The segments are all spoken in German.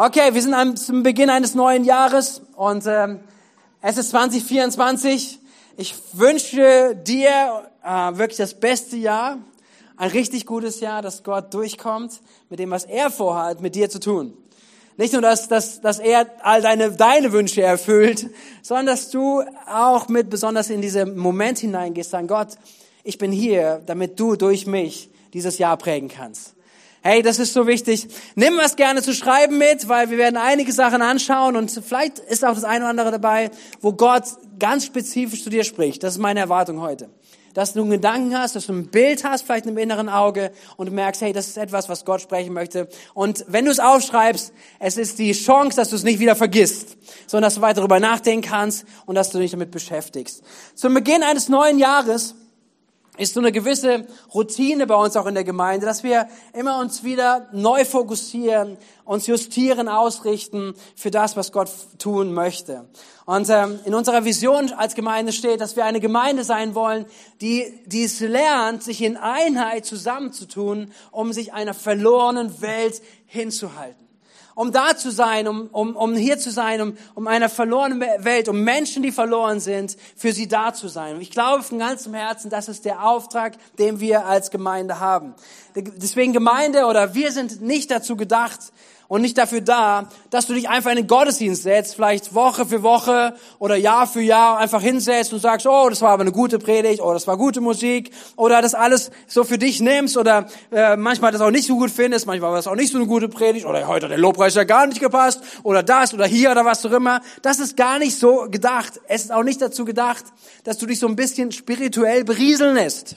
Okay, wir sind am, zum Beginn eines neuen Jahres und ähm, es ist 2024. Ich wünsche dir äh, wirklich das beste Jahr, ein richtig gutes Jahr, dass Gott durchkommt mit dem, was er vorhat, mit dir zu tun. Nicht nur, dass, dass, dass er all deine, deine Wünsche erfüllt, sondern dass du auch mit besonders in diesen Moment hineingehst, sagen, Gott, ich bin hier, damit du durch mich dieses Jahr prägen kannst. Hey, das ist so wichtig. Nimm was gerne zu schreiben mit, weil wir werden einige Sachen anschauen und vielleicht ist auch das eine oder andere dabei, wo Gott ganz spezifisch zu dir spricht. Das ist meine Erwartung heute. Dass du einen Gedanken hast, dass du ein Bild hast, vielleicht im inneren Auge und du merkst, hey, das ist etwas, was Gott sprechen möchte. Und wenn du es aufschreibst, es ist die Chance, dass du es nicht wieder vergisst, sondern dass du weiter darüber nachdenken kannst und dass du dich damit beschäftigst. Zum Beginn eines neuen Jahres ist so eine gewisse Routine bei uns auch in der Gemeinde, dass wir immer uns wieder neu fokussieren, uns justieren, ausrichten für das, was Gott tun möchte. Und ähm, in unserer Vision als Gemeinde steht, dass wir eine Gemeinde sein wollen, die, die es lernt, sich in Einheit zusammenzutun, um sich einer verlorenen Welt hinzuhalten um da zu sein, um, um, um hier zu sein, um, um einer verlorenen Welt, um Menschen, die verloren sind, für sie da zu sein. Und ich glaube von ganzem Herzen, das ist der Auftrag, den wir als Gemeinde haben. Deswegen Gemeinde oder wir sind nicht dazu gedacht, und nicht dafür da, dass du dich einfach in den Gottesdienst setzt, vielleicht Woche für Woche oder Jahr für Jahr einfach hinsetzt und sagst, oh, das war aber eine gute Predigt, oh, das war gute Musik, oder das alles so für dich nimmst, oder äh, manchmal das auch nicht so gut findest, manchmal war das auch nicht so eine gute Predigt, oder heute hat der Lobpreis ja gar nicht gepasst, oder das, oder hier, oder was auch immer. Das ist gar nicht so gedacht. Es ist auch nicht dazu gedacht, dass du dich so ein bisschen spirituell berieseln lässt.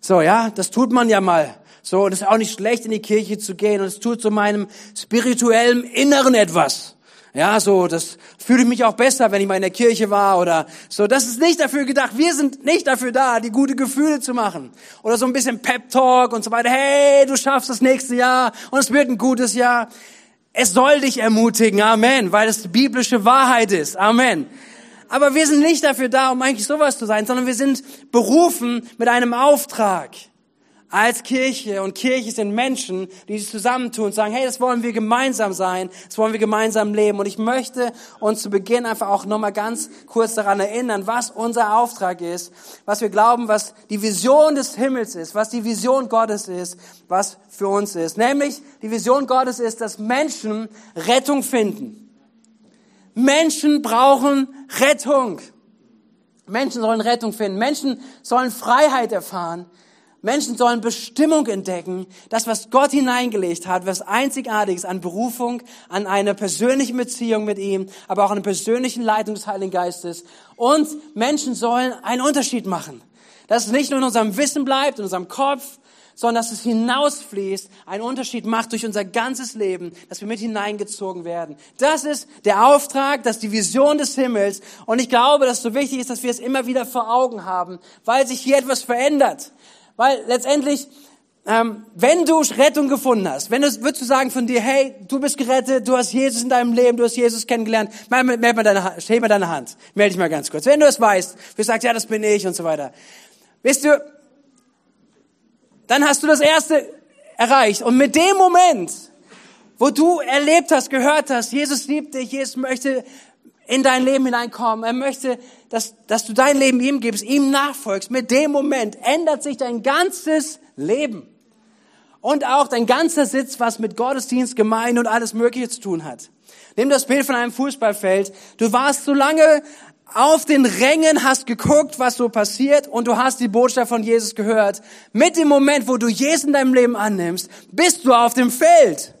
So, ja, das tut man ja mal. So, und es ist auch nicht schlecht, in die Kirche zu gehen und es tut so meinem spirituellen Inneren etwas. Ja, so, das fühle ich mich auch besser, wenn ich mal in der Kirche war oder so. Das ist nicht dafür gedacht. Wir sind nicht dafür da, die gute Gefühle zu machen. Oder so ein bisschen Pep Talk und so weiter. Hey, du schaffst das nächste Jahr und es wird ein gutes Jahr. Es soll dich ermutigen. Amen. Weil es biblische Wahrheit ist. Amen. Aber wir sind nicht dafür da, um eigentlich sowas zu sein, sondern wir sind berufen mit einem Auftrag als Kirche und Kirche sind Menschen, die sich zusammentun und sagen, hey, das wollen wir gemeinsam sein, das wollen wir gemeinsam leben. Und ich möchte uns zu Beginn einfach auch nochmal ganz kurz daran erinnern, was unser Auftrag ist, was wir glauben, was die Vision des Himmels ist, was die Vision Gottes ist, was für uns ist. Nämlich, die Vision Gottes ist, dass Menschen Rettung finden. Menschen brauchen Rettung. Menschen sollen Rettung finden. Menschen sollen Freiheit erfahren. Menschen sollen Bestimmung entdecken, das, was Gott hineingelegt hat, was einzigartiges an Berufung, an eine persönliche Beziehung mit ihm, aber auch an eine persönliche Leitung des Heiligen Geistes. Und Menschen sollen einen Unterschied machen. Dass es nicht nur in unserem Wissen bleibt, in unserem Kopf, sondern dass es hinausfließt, einen Unterschied macht durch unser ganzes Leben, dass wir mit hineingezogen werden. Das ist der Auftrag, das ist die Vision des Himmels. Und ich glaube, dass es so wichtig ist, dass wir es immer wieder vor Augen haben, weil sich hier etwas verändert. Weil letztendlich, ähm, wenn du Rettung gefunden hast, wenn du, würdest du sagen von dir, hey, du bist gerettet, du hast Jesus in deinem Leben, du hast Jesus kennengelernt, meld mal deine, Hand, heb mal deine Hand, melde dich mal ganz kurz. Wenn du es weißt, du sagst, ja, das bin ich und so weiter. Wisst du, dann hast du das Erste erreicht. Und mit dem Moment, wo du erlebt hast, gehört hast, Jesus liebt dich, Jesus möchte in dein Leben hineinkommen. Er möchte, dass, dass du dein Leben ihm gibst, ihm nachfolgst. Mit dem Moment ändert sich dein ganzes Leben. Und auch dein ganzer Sitz, was mit Gottesdienst, Gemeinde und alles Mögliche zu tun hat. Nimm das Bild von einem Fußballfeld. Du warst so lange auf den Rängen, hast geguckt, was so passiert und du hast die Botschaft von Jesus gehört. Mit dem Moment, wo du Jesus in deinem Leben annimmst, bist du auf dem Feld.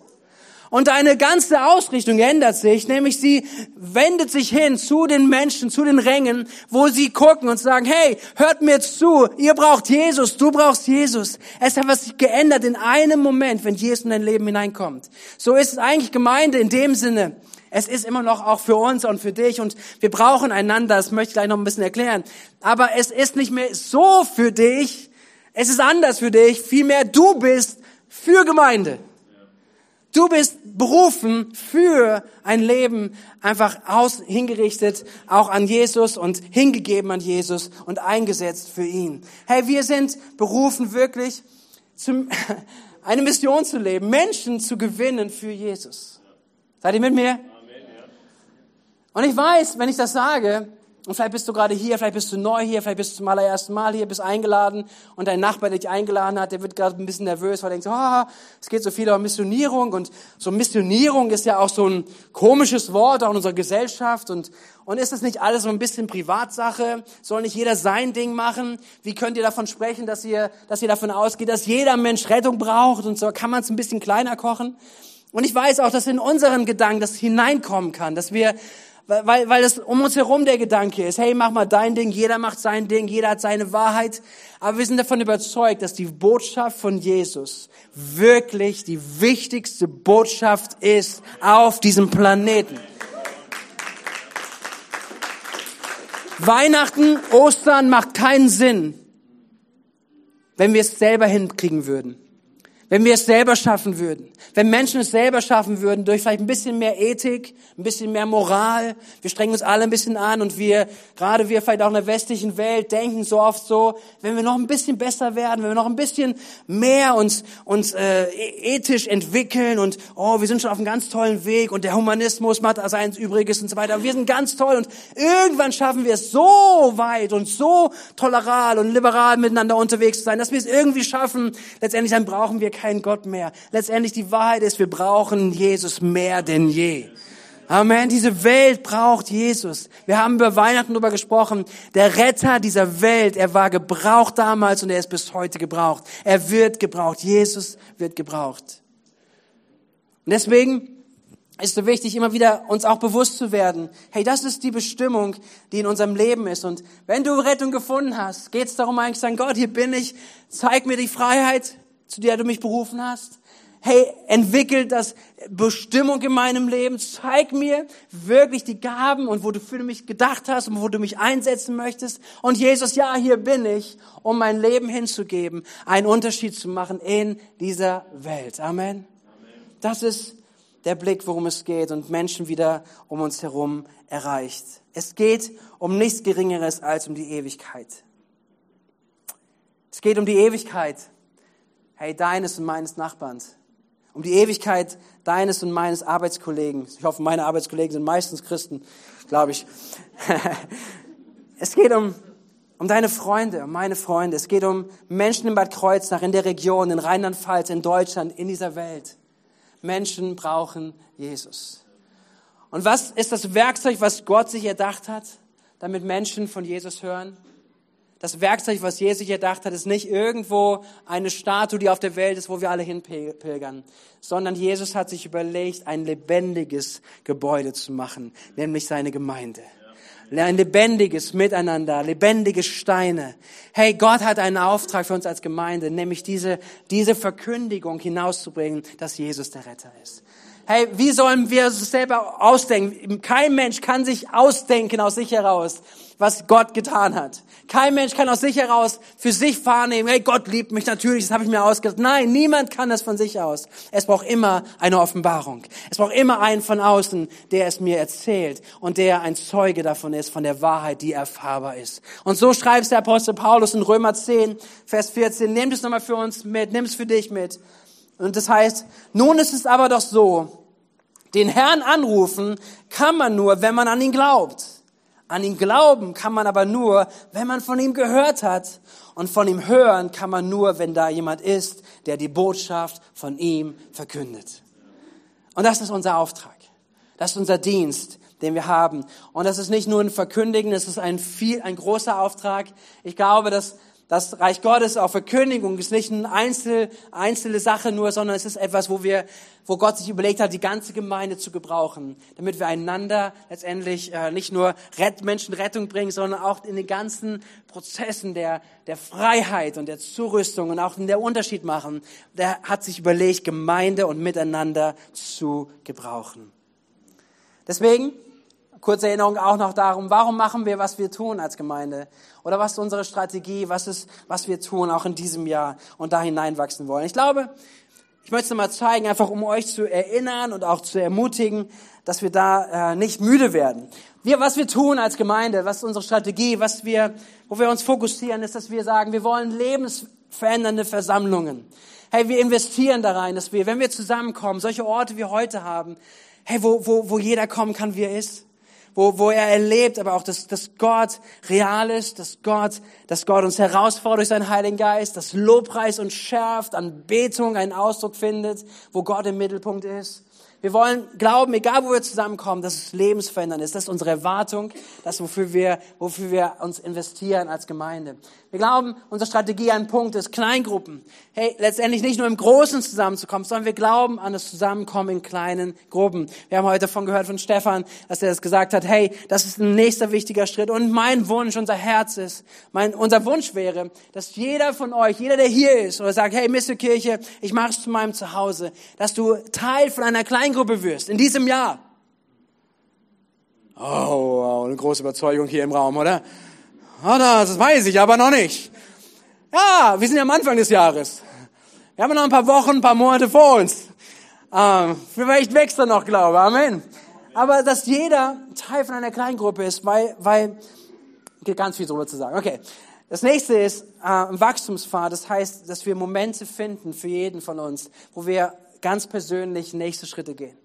Und deine ganze Ausrichtung ändert sich, nämlich sie wendet sich hin zu den Menschen, zu den Rängen, wo sie gucken und sagen, hey, hört mir zu, ihr braucht Jesus, du brauchst Jesus. Es hat was sich geändert in einem Moment, wenn Jesus in dein Leben hineinkommt. So ist es eigentlich Gemeinde in dem Sinne. Es ist immer noch auch für uns und für dich und wir brauchen einander, das möchte ich gleich noch ein bisschen erklären. Aber es ist nicht mehr so für dich, es ist anders für dich, vielmehr du bist für Gemeinde. Du bist berufen für ein Leben einfach aus, hingerichtet auch an Jesus und hingegeben an Jesus und eingesetzt für ihn. Hey, wir sind berufen wirklich zum, eine Mission zu leben, Menschen zu gewinnen für Jesus. Seid ihr mit mir? Und ich weiß, wenn ich das sage, und vielleicht bist du gerade hier, vielleicht bist du neu hier, vielleicht bist du zum allerersten Mal hier, bist eingeladen und dein Nachbar, der dich eingeladen hat, der wird gerade ein bisschen nervös, weil er denkt, ah, oh, es geht so viel um Missionierung und so Missionierung ist ja auch so ein komisches Wort auch in unserer Gesellschaft und, und ist das nicht alles so ein bisschen Privatsache? Soll nicht jeder sein Ding machen? Wie könnt ihr davon sprechen, dass ihr, dass ihr davon ausgeht, dass jeder Mensch Rettung braucht und so kann man es ein bisschen kleiner kochen? Und ich weiß auch, dass in unseren Gedanken das hineinkommen kann, dass wir weil, weil es um uns herum der Gedanke ist, hey, mach mal dein Ding, jeder macht sein Ding, jeder hat seine Wahrheit. Aber wir sind davon überzeugt, dass die Botschaft von Jesus wirklich die wichtigste Botschaft ist auf diesem Planeten. Weihnachten, Ostern macht keinen Sinn, wenn wir es selber hinkriegen würden. Wenn wir es selber schaffen würden, wenn Menschen es selber schaffen würden, durch vielleicht ein bisschen mehr Ethik, ein bisschen mehr Moral, wir strengen uns alle ein bisschen an und wir, gerade wir vielleicht auch in der westlichen Welt, denken so oft so, wenn wir noch ein bisschen besser werden, wenn wir noch ein bisschen mehr uns, uns äh, ethisch entwickeln und oh, wir sind schon auf einem ganz tollen Weg und der Humanismus macht sein Übriges und so weiter, wir sind ganz toll und irgendwann schaffen wir es so weit und so toleral und liberal miteinander unterwegs zu sein, dass wir es irgendwie schaffen, letztendlich dann brauchen wir kein Gott mehr. Letztendlich die Wahrheit ist, wir brauchen Jesus mehr denn je. Amen. Diese Welt braucht Jesus. Wir haben über Weihnachten darüber gesprochen. Der Retter dieser Welt, er war gebraucht damals und er ist bis heute gebraucht. Er wird gebraucht. Jesus wird gebraucht. Und deswegen ist so wichtig, immer wieder uns auch bewusst zu werden, hey, das ist die Bestimmung, die in unserem Leben ist. Und wenn du Rettung gefunden hast, geht es darum eigentlich sagen, Gott, hier bin ich, zeig mir die Freiheit, zu der du mich berufen hast. Hey, entwickel das Bestimmung in meinem Leben. Zeig mir wirklich die Gaben und wo du für mich gedacht hast und wo du mich einsetzen möchtest. Und Jesus, ja, hier bin ich, um mein Leben hinzugeben, einen Unterschied zu machen in dieser Welt. Amen. Amen. Das ist der Blick, worum es geht und Menschen wieder um uns herum erreicht. Es geht um nichts Geringeres als um die Ewigkeit. Es geht um die Ewigkeit hey, deines und meines Nachbarns. Um die Ewigkeit deines und meines Arbeitskollegen. Ich hoffe, meine Arbeitskollegen sind meistens Christen, glaube ich. es geht um, um deine Freunde, um meine Freunde. Es geht um Menschen in Bad Kreuznach, in der Region, in Rheinland-Pfalz, in Deutschland, in dieser Welt. Menschen brauchen Jesus. Und was ist das Werkzeug, was Gott sich erdacht hat, damit Menschen von Jesus hören? Das Werkzeug, was Jesus sich erdacht hat, ist nicht irgendwo eine Statue, die auf der Welt ist, wo wir alle hinpilgern, sondern Jesus hat sich überlegt, ein lebendiges Gebäude zu machen, nämlich seine Gemeinde. Ein lebendiges Miteinander, lebendige Steine. Hey, Gott hat einen Auftrag für uns als Gemeinde, nämlich diese, diese Verkündigung hinauszubringen, dass Jesus der Retter ist. Hey, wie sollen wir es selber ausdenken? Kein Mensch kann sich ausdenken aus sich heraus, was Gott getan hat. Kein Mensch kann aus sich heraus für sich wahrnehmen, hey, Gott liebt mich natürlich, das habe ich mir ausgedacht. Nein, niemand kann das von sich aus. Es braucht immer eine Offenbarung. Es braucht immer einen von außen, der es mir erzählt und der ein Zeuge davon ist, von der Wahrheit, die erfahrbar ist. Und so schreibt der Apostel Paulus in Römer 10, Vers 14, nehmt es nochmal für uns mit, nimm es für dich mit. Und das heißt, nun ist es aber doch so, den Herrn anrufen kann man nur, wenn man an ihn glaubt. An ihn glauben kann man aber nur, wenn man von ihm gehört hat. Und von ihm hören kann man nur, wenn da jemand ist, der die Botschaft von ihm verkündet. Und das ist unser Auftrag. Das ist unser Dienst, den wir haben. Und das ist nicht nur ein Verkündigen, es ist ein viel, ein großer Auftrag. Ich glaube, dass das Reich Gottes auch Verkündigung ist nicht eine einzelne, einzelne Sache nur, sondern es ist etwas, wo wir, wo Gott sich überlegt hat, die ganze Gemeinde zu gebrauchen, damit wir einander letztendlich äh, nicht nur Rett, Menschen Rettung bringen, sondern auch in den ganzen Prozessen der, der Freiheit und der Zurüstung und auch in der Unterschied machen. Der hat sich überlegt, Gemeinde und Miteinander zu gebrauchen. Deswegen kurze Erinnerung auch noch darum, warum machen wir, was wir tun als Gemeinde? Oder was ist unsere Strategie? Was ist, was wir tun auch in diesem Jahr und da hineinwachsen wollen? Ich glaube, ich möchte es nochmal zeigen, einfach um euch zu erinnern und auch zu ermutigen, dass wir da äh, nicht müde werden. Wir, was wir tun als Gemeinde, was ist unsere Strategie, was wir, wo wir uns fokussieren, ist, dass wir sagen, wir wollen lebensverändernde Versammlungen. Hey, wir investieren da rein, dass wir, wenn wir zusammenkommen, solche Orte wie heute haben, hey, wo, wo, wo jeder kommen kann, wie er ist wo, wo er erlebt, aber auch, dass, dass Gott real ist, dass Gott, dass Gott uns herausfordert durch seinen Heiligen Geist, dass Lobpreis uns schärft, Anbetung einen Ausdruck findet, wo Gott im Mittelpunkt ist. Wir wollen glauben, egal wo wir zusammenkommen, dass es lebensverändernd ist. Das ist unsere Erwartung, das wofür wir, wofür wir uns investieren als Gemeinde. Wir glauben, unsere Strategie ein Punkt ist Kleingruppen. Hey, letztendlich nicht nur im Großen zusammenzukommen, sondern wir glauben an das Zusammenkommen in kleinen Gruppen. Wir haben heute davon gehört von Stefan, dass er das gesagt hat. Hey, das ist ein nächster wichtiger Schritt. Und mein Wunsch, unser Herz ist, mein, unser Wunsch wäre, dass jeder von euch, jeder, der hier ist oder sagt, hey, Mr. Kirche, ich mache es zu meinem Zuhause, dass du Teil von einer Kleingruppe wirst in diesem Jahr. Oh, wow, eine große Überzeugung hier im Raum, oder? Ah, das weiß ich aber noch nicht. Ja, wir sind ja am Anfang des Jahres. Wir haben noch ein paar Wochen, ein paar Monate vor uns. Ähm, vielleicht wächst er noch Glaube. Amen. Aber dass jeder Teil von einer Kleingruppe ist, weil, weil, geht ganz viel drüber zu sagen. Okay. Das nächste ist äh, ein Wachstumspfad. Das heißt, dass wir Momente finden für jeden von uns, wo wir ganz persönlich nächste Schritte gehen.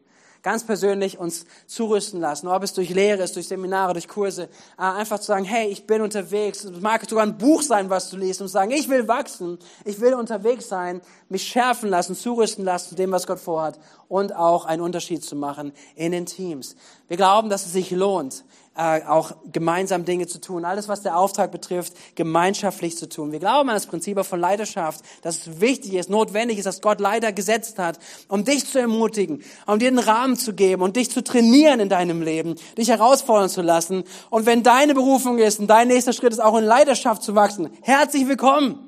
Ganz persönlich uns zurüsten lassen, ob es durch Lehre ist, durch Seminare, durch Kurse, äh, einfach zu sagen, hey, ich bin unterwegs. Es mag sogar ein Buch sein, was du liest und sagen, ich will wachsen, ich will unterwegs sein, mich schärfen lassen, zurüsten lassen zu dem, was Gott vorhat. Und auch einen Unterschied zu machen in den Teams. Wir glauben, dass es sich lohnt, äh, auch gemeinsam Dinge zu tun, alles was der Auftrag betrifft, gemeinschaftlich zu tun. Wir glauben an das Prinzip von Leidenschaft, dass es wichtig ist, notwendig ist, dass Gott Leiter gesetzt hat, um dich zu ermutigen, um dir den Rahmen zu geben und dich zu trainieren in deinem Leben, dich herausfordern zu lassen. Und wenn deine Berufung ist und dein nächster Schritt ist, auch in Leidenschaft zu wachsen, herzlich willkommen.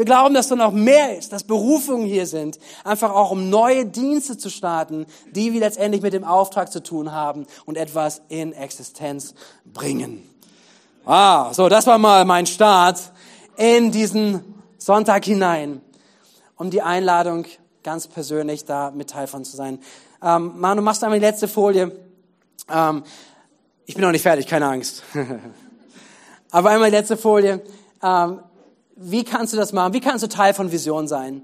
Wir glauben, dass da noch mehr ist, dass Berufungen hier sind, einfach auch um neue Dienste zu starten, die wir letztendlich mit dem Auftrag zu tun haben und etwas in Existenz bringen. Ah, so, das war mal mein Start in diesen Sonntag hinein, um die Einladung ganz persönlich da mit Teil von zu sein. Ähm, Manu, machst du einmal die letzte Folie. Ähm, ich bin noch nicht fertig, keine Angst. Aber einmal die letzte Folie. Ähm, wie kannst du das machen? Wie kannst du Teil von Vision sein?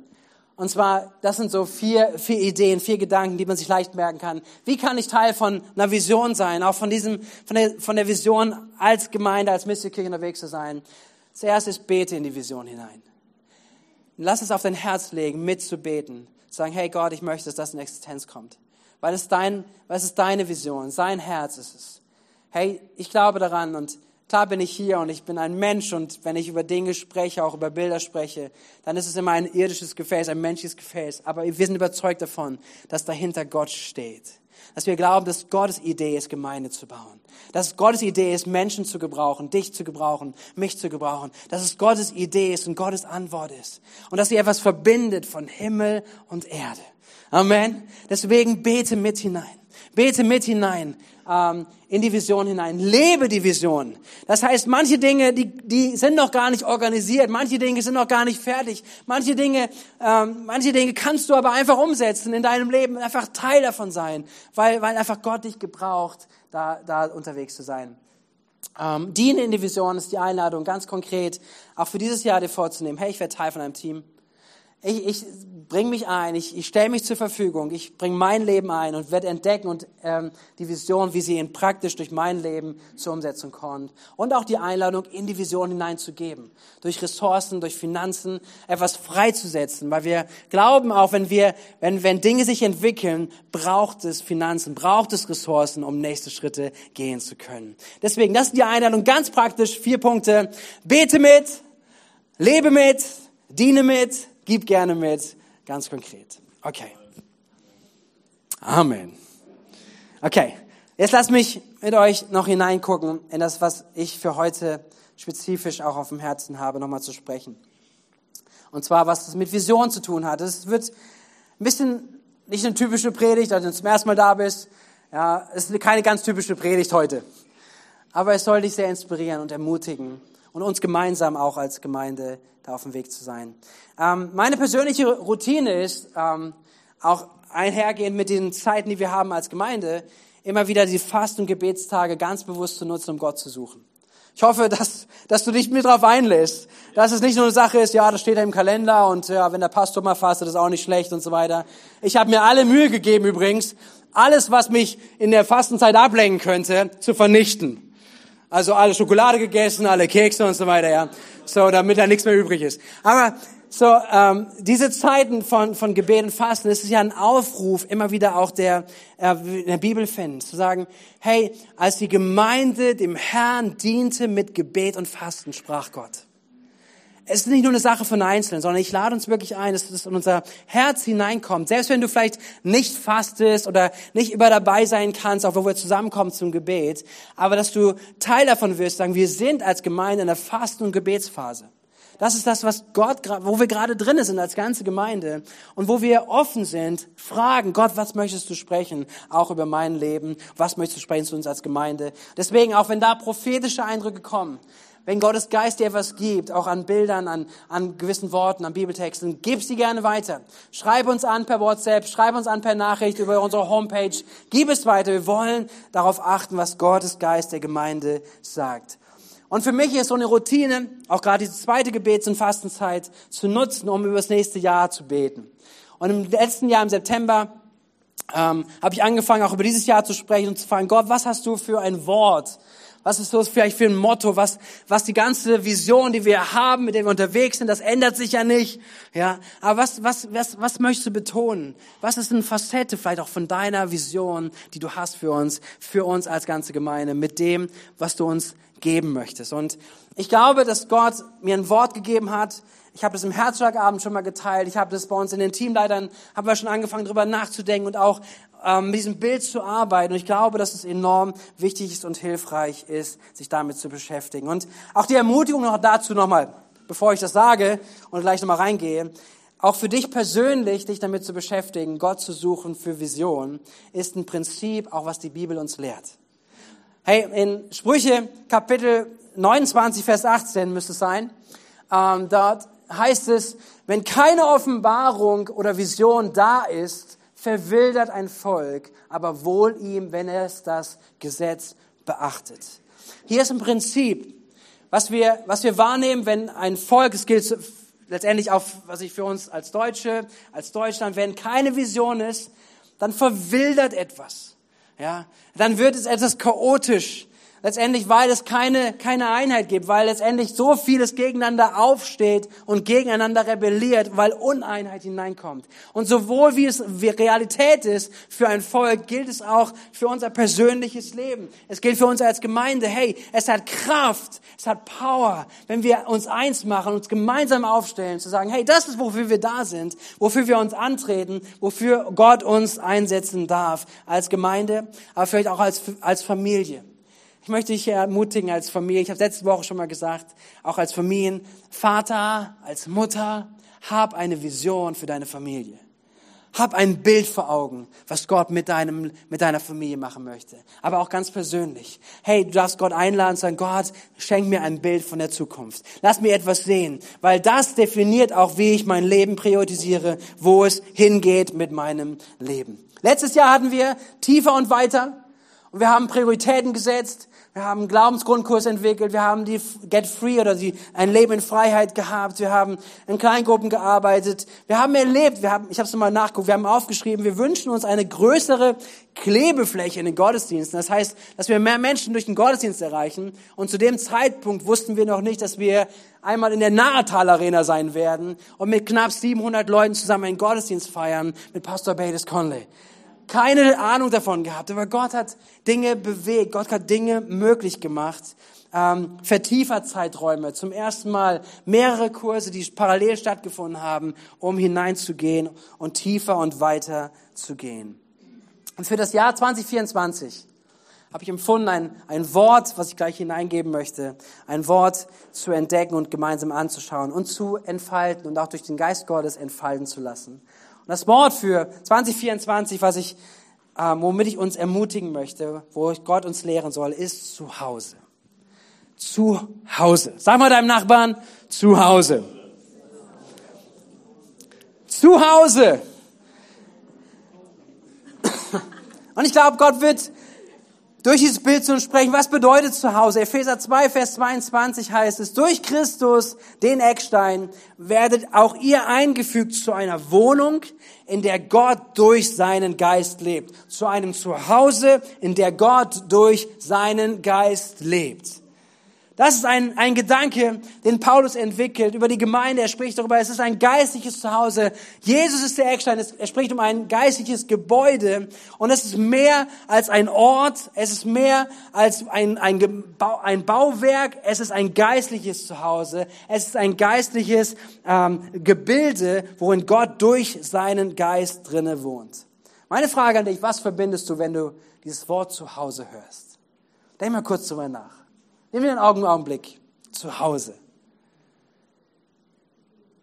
Und zwar, das sind so vier, vier Ideen, vier Gedanken, die man sich leicht merken kann. Wie kann ich Teil von einer Vision sein? Auch von diesem, von der, von der Vision als Gemeinde, als Mystikirche unterwegs zu sein. Zuerst ist bete in die Vision hinein. Lass es auf dein Herz legen, mitzubeten. Sagen, hey Gott, ich möchte, dass das in Existenz kommt. Weil es dein, weil es ist deine Vision, sein Herz ist es. Hey, ich glaube daran und Klar bin ich hier und ich bin ein Mensch und wenn ich über Dinge spreche, auch über Bilder spreche, dann ist es immer ein irdisches Gefäß, ein menschliches Gefäß. Aber wir sind überzeugt davon, dass dahinter Gott steht. Dass wir glauben, dass Gottes Idee ist, Gemeinde zu bauen. Dass es Gottes Idee ist, Menschen zu gebrauchen, dich zu gebrauchen, mich zu gebrauchen. Dass es Gottes Idee ist und Gottes Antwort ist. Und dass sie etwas verbindet von Himmel und Erde. Amen. Deswegen bete mit hinein. Bete mit hinein ähm, in die Vision hinein. Lebe die Vision. Das heißt, manche Dinge, die, die sind noch gar nicht organisiert. Manche Dinge sind noch gar nicht fertig. Manche Dinge, ähm, manche Dinge kannst du aber einfach umsetzen in deinem Leben, einfach Teil davon sein, weil, weil einfach Gott dich gebraucht, da, da unterwegs zu sein. Ähm, diene in die Vision ist die Einladung, ganz konkret, auch für dieses Jahr dir vorzunehmen. Hey, ich werde Teil von einem Team ich, ich bringe mich ein, ich, ich stelle mich zur Verfügung, ich bringe mein Leben ein und werde entdecken und ähm, die Vision, wie sie ihn praktisch durch mein Leben zur Umsetzung kommt. Und auch die Einladung, in die Vision hineinzugeben. Durch Ressourcen, durch Finanzen, etwas freizusetzen. Weil wir glauben auch, wenn wir, wenn, wenn Dinge sich entwickeln, braucht es Finanzen, braucht es Ressourcen, um nächste Schritte gehen zu können. Deswegen, das ist die Einladung, ganz praktisch, vier Punkte. Bete mit, lebe mit, diene mit, Gib gerne mit, ganz konkret. Okay. Amen. Okay, jetzt lasst mich mit euch noch hineingucken in das, was ich für heute spezifisch auch auf dem Herzen habe, nochmal zu sprechen. Und zwar, was das mit Vision zu tun hat. Es wird ein bisschen, nicht eine typische Predigt, als du zum ersten Mal da bist. Ja, es ist keine ganz typische Predigt heute. Aber es soll dich sehr inspirieren und ermutigen und uns gemeinsam auch als Gemeinde da auf dem Weg zu sein. Ähm, meine persönliche Routine ist, ähm, auch einhergehend mit den Zeiten, die wir haben als Gemeinde, immer wieder die Fast- und Gebetstage ganz bewusst zu nutzen, um Gott zu suchen. Ich hoffe, dass, dass du dich mit drauf einlässt. Dass es nicht nur eine Sache ist, ja, das steht ja im Kalender und ja, wenn der Pastor mal fastet, ist auch nicht schlecht und so weiter. Ich habe mir alle Mühe gegeben übrigens, alles, was mich in der Fastenzeit ablenken könnte, zu vernichten. Also alle Schokolade gegessen, alle Kekse und so weiter, ja. So, damit da nichts mehr übrig ist. Aber so, ähm, diese Zeiten von, von Gebet und Fasten, das ist ja ein Aufruf, immer wieder auch der, äh, der Bibel zu sagen, hey, als die Gemeinde dem Herrn diente mit Gebet und Fasten, sprach Gott. Es ist nicht nur eine Sache von Einzelnen, sondern ich lade uns wirklich ein, dass es in unser Herz hineinkommt. Selbst wenn du vielleicht nicht fastest oder nicht über dabei sein kannst, auch wo wir zusammenkommen zum Gebet, aber dass du Teil davon wirst, sagen, wir sind als Gemeinde in der Fasten- und Gebetsphase. Das ist das, was Gott, wo wir gerade drin sind als ganze Gemeinde und wo wir offen sind, fragen, Gott, was möchtest du sprechen? Auch über mein Leben. Was möchtest du sprechen zu uns als Gemeinde? Deswegen, auch wenn da prophetische Eindrücke kommen, wenn Gottes Geist dir etwas gibt, auch an Bildern, an, an gewissen Worten, an Bibeltexten, gib sie gerne weiter. Schreib uns an per WhatsApp, schreib uns an per Nachricht über unsere Homepage. Gib es weiter. Wir wollen darauf achten, was Gottes Geist der Gemeinde sagt. Und für mich ist so eine Routine, auch gerade diese zweite Gebets- und Fastenzeit, zu nutzen, um über das nächste Jahr zu beten. Und im letzten Jahr, im September, ähm, habe ich angefangen, auch über dieses Jahr zu sprechen und zu fragen, Gott, was hast du für ein Wort was ist das vielleicht für ein Motto? Was, was die ganze Vision, die wir haben, mit der wir unterwegs sind, das ändert sich ja nicht. Ja, aber was, was, was, was möchtest du betonen? Was ist eine Facette vielleicht auch von deiner Vision, die du hast für uns, für uns als ganze Gemeinde, mit dem, was du uns geben möchtest? Und ich glaube, dass Gott mir ein Wort gegeben hat. Ich habe das im Herzschlagabend schon mal geteilt. Ich habe das bei uns in den Teamleitern, haben wir schon angefangen, darüber nachzudenken und auch mit diesem Bild zu arbeiten. Und ich glaube, dass es enorm wichtig ist und hilfreich ist, sich damit zu beschäftigen. Und auch die Ermutigung noch dazu nochmal, bevor ich das sage und gleich nochmal reingehe, auch für dich persönlich, dich damit zu beschäftigen, Gott zu suchen für Vision, ist ein Prinzip, auch was die Bibel uns lehrt. Hey, in Sprüche Kapitel 29, Vers 18 müsste es sein, ähm, dort heißt es, wenn keine Offenbarung oder Vision da ist, verwildert ein Volk, aber wohl ihm, wenn es das Gesetz beachtet. Hier ist im Prinzip, was wir, was wir wahrnehmen, wenn ein Volk, es gilt letztendlich auch, was ich für uns als Deutsche, als Deutschland, wenn keine Vision ist, dann verwildert etwas. Ja, dann wird es etwas chaotisch. Letztendlich, weil es keine, keine Einheit gibt, weil letztendlich so vieles gegeneinander aufsteht und gegeneinander rebelliert, weil Uneinheit hineinkommt. Und sowohl wie es Realität ist für ein Volk, gilt es auch für unser persönliches Leben. Es gilt für uns als Gemeinde. Hey, es hat Kraft, es hat Power, wenn wir uns eins machen, uns gemeinsam aufstellen, zu sagen, hey, das ist, wofür wir da sind, wofür wir uns antreten, wofür Gott uns einsetzen darf als Gemeinde, aber vielleicht auch als, als Familie. Ich möchte dich ermutigen als Familie, ich habe letzte Woche schon mal gesagt, auch als Familienvater, als Mutter, hab eine Vision für deine Familie. Hab ein Bild vor Augen, was Gott mit deinem, mit deiner Familie machen möchte. Aber auch ganz persönlich. Hey, du darfst Gott einladen und sagen, Gott, schenk mir ein Bild von der Zukunft. Lass mir etwas sehen. Weil das definiert auch, wie ich mein Leben priorisiere, wo es hingeht mit meinem Leben. Letztes Jahr hatten wir tiefer und weiter. Und wir haben Prioritäten gesetzt. Wir haben einen Glaubensgrundkurs entwickelt, wir haben die Get Free oder die, ein Leben in Freiheit gehabt, wir haben in Kleingruppen gearbeitet, wir haben erlebt, wir haben, ich habe es mal nachgeguckt, wir haben aufgeschrieben, wir wünschen uns eine größere Klebefläche in den Gottesdiensten. Das heißt, dass wir mehr Menschen durch den Gottesdienst erreichen. Und zu dem Zeitpunkt wussten wir noch nicht, dass wir einmal in der Nahetal Arena sein werden und mit knapp 700 Leuten zusammen einen Gottesdienst feiern mit Pastor Bates Conley keine Ahnung davon gehabt, aber Gott hat Dinge bewegt, Gott hat Dinge möglich gemacht. Ähm, Vertieferzeiträume, zum ersten Mal mehrere Kurse, die parallel stattgefunden haben, um hineinzugehen und tiefer und weiter zu gehen. Und für das Jahr 2024 habe ich empfunden, ein, ein Wort, was ich gleich hineingeben möchte, ein Wort zu entdecken und gemeinsam anzuschauen und zu entfalten und auch durch den Geist Gottes entfalten zu lassen. Und das Wort für 2024, was ich, äh, womit ich uns ermutigen möchte, wo Gott uns lehren soll, ist zu Hause. Zu Hause. Sag mal deinem Nachbarn, zu Hause. Zu Hause. Und ich glaube, Gott wird durch dieses Bild zu sprechen, was bedeutet zu Hause? Epheser 2, Vers 22 heißt es, durch Christus, den Eckstein, werdet auch ihr eingefügt zu einer Wohnung, in der Gott durch seinen Geist lebt. Zu einem Zuhause, in der Gott durch seinen Geist lebt. Das ist ein, ein Gedanke, den Paulus entwickelt über die Gemeinde. Er spricht darüber, es ist ein geistliches Zuhause. Jesus ist der Eckstein. Er spricht um ein geistliches Gebäude. Und es ist mehr als ein Ort. Es ist mehr als ein, ein, ein Bauwerk. Es ist ein geistliches Zuhause. Es ist ein geistliches ähm, Gebilde, worin Gott durch seinen Geist drinne wohnt. Meine Frage an dich, was verbindest du, wenn du dieses Wort Zuhause hörst? Denk mal kurz drüber nach. Nimm dir einen Augenblick. Zu Hause.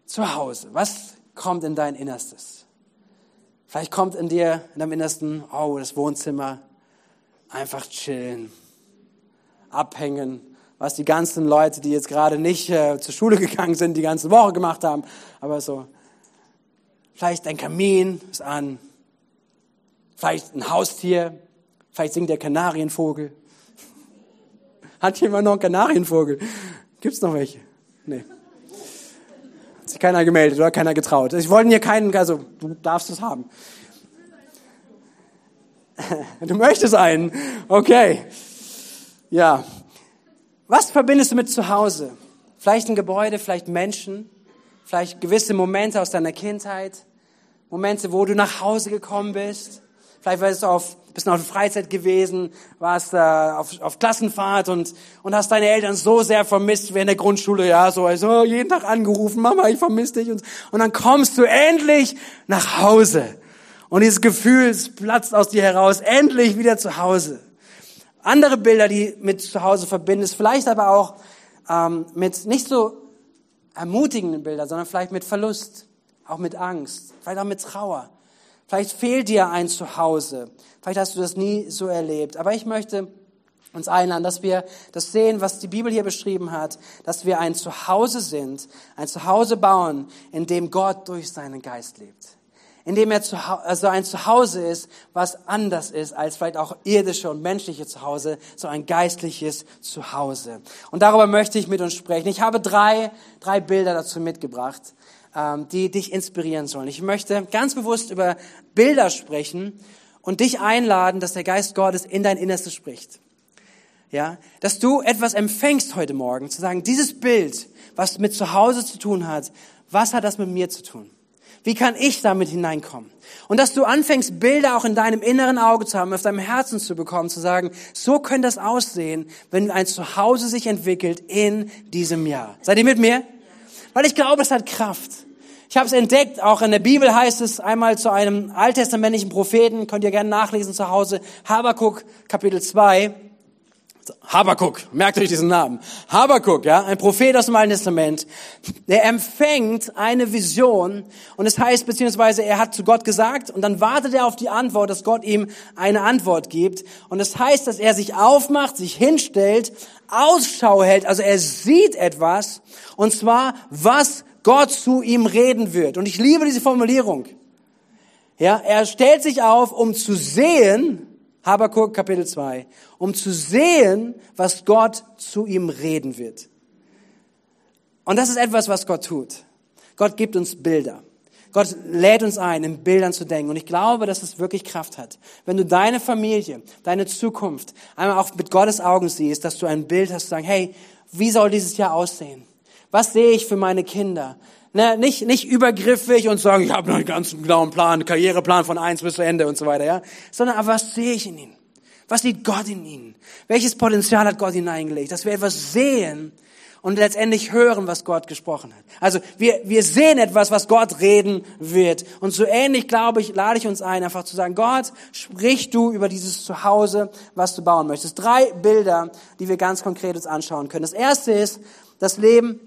Zu Hause. Was kommt in dein Innerstes? Vielleicht kommt in dir, in deinem Innersten, oh, das Wohnzimmer, einfach chillen, abhängen, was die ganzen Leute, die jetzt gerade nicht äh, zur Schule gegangen sind, die ganze Woche gemacht haben, aber so, vielleicht ein Kamin ist an, vielleicht ein Haustier, vielleicht singt der Kanarienvogel, hat jemand noch einen Kanarienvogel? Gibt's noch welche? Nee. Hat sich keiner gemeldet oder keiner getraut. Ich wollte hier keinen, also du darfst es haben. Du möchtest einen. Okay. Ja. Was verbindest du mit zu Hause? Vielleicht ein Gebäude, vielleicht Menschen, vielleicht gewisse Momente aus deiner Kindheit, Momente, wo du nach Hause gekommen bist. Vielleicht warst du auf bist noch auf Freizeit gewesen, warst äh, auf, auf Klassenfahrt und, und hast deine Eltern so sehr vermisst während der Grundschule, ja, so also jeden Tag angerufen, Mama, ich vermisse dich und, und dann kommst du endlich nach Hause und dieses Gefühl es platzt aus dir heraus, endlich wieder zu Hause. Andere Bilder, die mit zu Hause verbindest, vielleicht aber auch ähm, mit nicht so ermutigenden Bildern, sondern vielleicht mit Verlust, auch mit Angst, vielleicht auch mit Trauer. Vielleicht fehlt dir ein Zuhause. Vielleicht hast du das nie so erlebt. Aber ich möchte uns einladen, dass wir das sehen, was die Bibel hier beschrieben hat, dass wir ein Zuhause sind, ein Zuhause bauen, in dem Gott durch seinen Geist lebt. In dem er zu, also ein Zuhause ist, was anders ist als vielleicht auch irdische und menschliche Zuhause, so ein geistliches Zuhause. Und darüber möchte ich mit uns sprechen. Ich habe drei, drei Bilder dazu mitgebracht. Ähm, die dich inspirieren sollen. Ich möchte ganz bewusst über Bilder sprechen und dich einladen, dass der Geist Gottes in dein Innerstes spricht. Ja, dass du etwas empfängst heute Morgen, zu sagen, dieses Bild, was mit zu Hause zu tun hat, was hat das mit mir zu tun? Wie kann ich damit hineinkommen? Und dass du anfängst, Bilder auch in deinem inneren Auge zu haben, auf deinem Herzen zu bekommen, zu sagen, so könnte das aussehen, wenn ein Zuhause sich entwickelt in diesem Jahr. Seid ihr mit mir? Weil ich glaube, es hat Kraft. Ich habe es entdeckt, auch in der Bibel heißt es einmal zu einem alttestamentlichen Propheten, könnt ihr gerne nachlesen zu Hause, Habakuk Kapitel 2. Habakuk, merkt euch diesen Namen. Habakuk, ja, ein Prophet aus dem Alten Testament, der empfängt eine Vision und es heißt, beziehungsweise er hat zu Gott gesagt und dann wartet er auf die Antwort, dass Gott ihm eine Antwort gibt. Und es das heißt, dass er sich aufmacht, sich hinstellt, Ausschau hält, also er sieht etwas und zwar, was Gott zu ihm reden wird. Und ich liebe diese Formulierung. Ja, er stellt sich auf, um zu sehen, Habakuk Kapitel 2, um zu sehen, was Gott zu ihm reden wird. Und das ist etwas, was Gott tut. Gott gibt uns Bilder. Gott lädt uns ein, in Bildern zu denken. Und ich glaube, dass es wirklich Kraft hat. Wenn du deine Familie, deine Zukunft einmal auch mit Gottes Augen siehst, dass du ein Bild hast, zu sagen, hey, wie soll dieses Jahr aussehen? Was sehe ich für meine Kinder? Ne, nicht, nicht übergriffig und sagen, ich habe einen ganz genauen Plan, Karriereplan von eins bis zu Ende und so weiter, ja. Sondern, aber was sehe ich in ihnen? Was sieht Gott in ihnen? Welches Potenzial hat Gott hineingelegt? Dass wir etwas sehen und letztendlich hören, was Gott gesprochen hat. Also wir, wir sehen etwas, was Gott reden wird. Und so ähnlich, glaube ich, lade ich uns ein, einfach zu sagen, Gott, sprich du über dieses Zuhause, was du bauen möchtest. Drei Bilder, die wir ganz konkret uns anschauen können. Das erste ist das Leben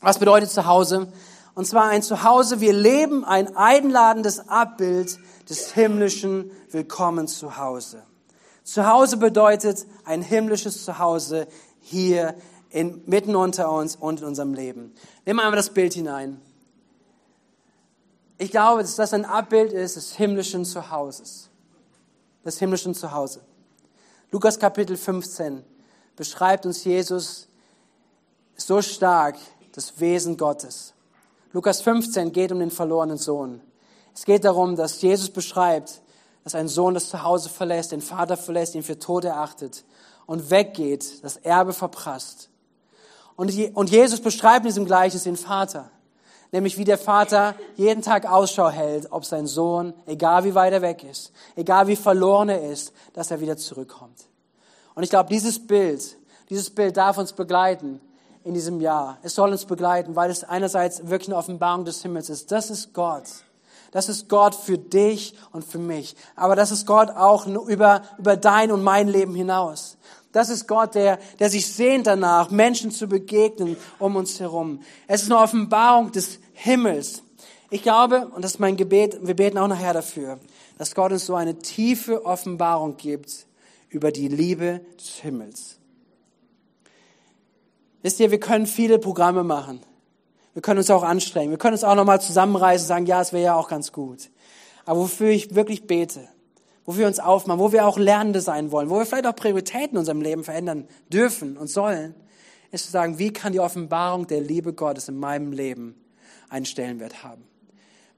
was bedeutet Zuhause? Und zwar ein Zuhause, wir leben ein einladendes Abbild des himmlischen Willkommens zu Hause. Zuhause bedeutet ein himmlisches Zuhause hier in, mitten unter uns und in unserem Leben. Nehmen wir einmal das Bild hinein. Ich glaube, dass das ein Abbild ist des himmlischen Zuhauses. Des himmlischen Zuhause. Lukas Kapitel 15 beschreibt uns Jesus so stark das Wesen Gottes. Lukas 15 geht um den verlorenen Sohn. Es geht darum, dass Jesus beschreibt, dass ein Sohn das Zuhause verlässt, den Vater verlässt, ihn für tot erachtet und weggeht, das Erbe verprasst. Und Jesus beschreibt in diesem Gleichnis den Vater. Nämlich wie der Vater jeden Tag Ausschau hält, ob sein Sohn, egal wie weit er weg ist, egal wie verloren er ist, dass er wieder zurückkommt. Und ich glaube, dieses Bild, dieses Bild darf uns begleiten in diesem Jahr. Es soll uns begleiten, weil es einerseits wirklich eine Offenbarung des Himmels ist. Das ist Gott. Das ist Gott für dich und für mich. Aber das ist Gott auch über, über dein und mein Leben hinaus. Das ist Gott, der, der sich sehnt danach, Menschen zu begegnen um uns herum. Es ist eine Offenbarung des Himmels. Ich glaube, und das ist mein Gebet, wir beten auch nachher dafür, dass Gott uns so eine tiefe Offenbarung gibt über die Liebe des Himmels. Wisst ihr, wir können viele Programme machen. Wir können uns auch anstrengen. Wir können uns auch nochmal zusammenreißen und sagen, ja, es wäre ja auch ganz gut. Aber wofür ich wirklich bete, wo wir uns aufmachen, wo wir auch Lernende sein wollen, wo wir vielleicht auch Prioritäten in unserem Leben verändern dürfen und sollen, ist zu sagen, wie kann die Offenbarung der Liebe Gottes in meinem Leben einen Stellenwert haben.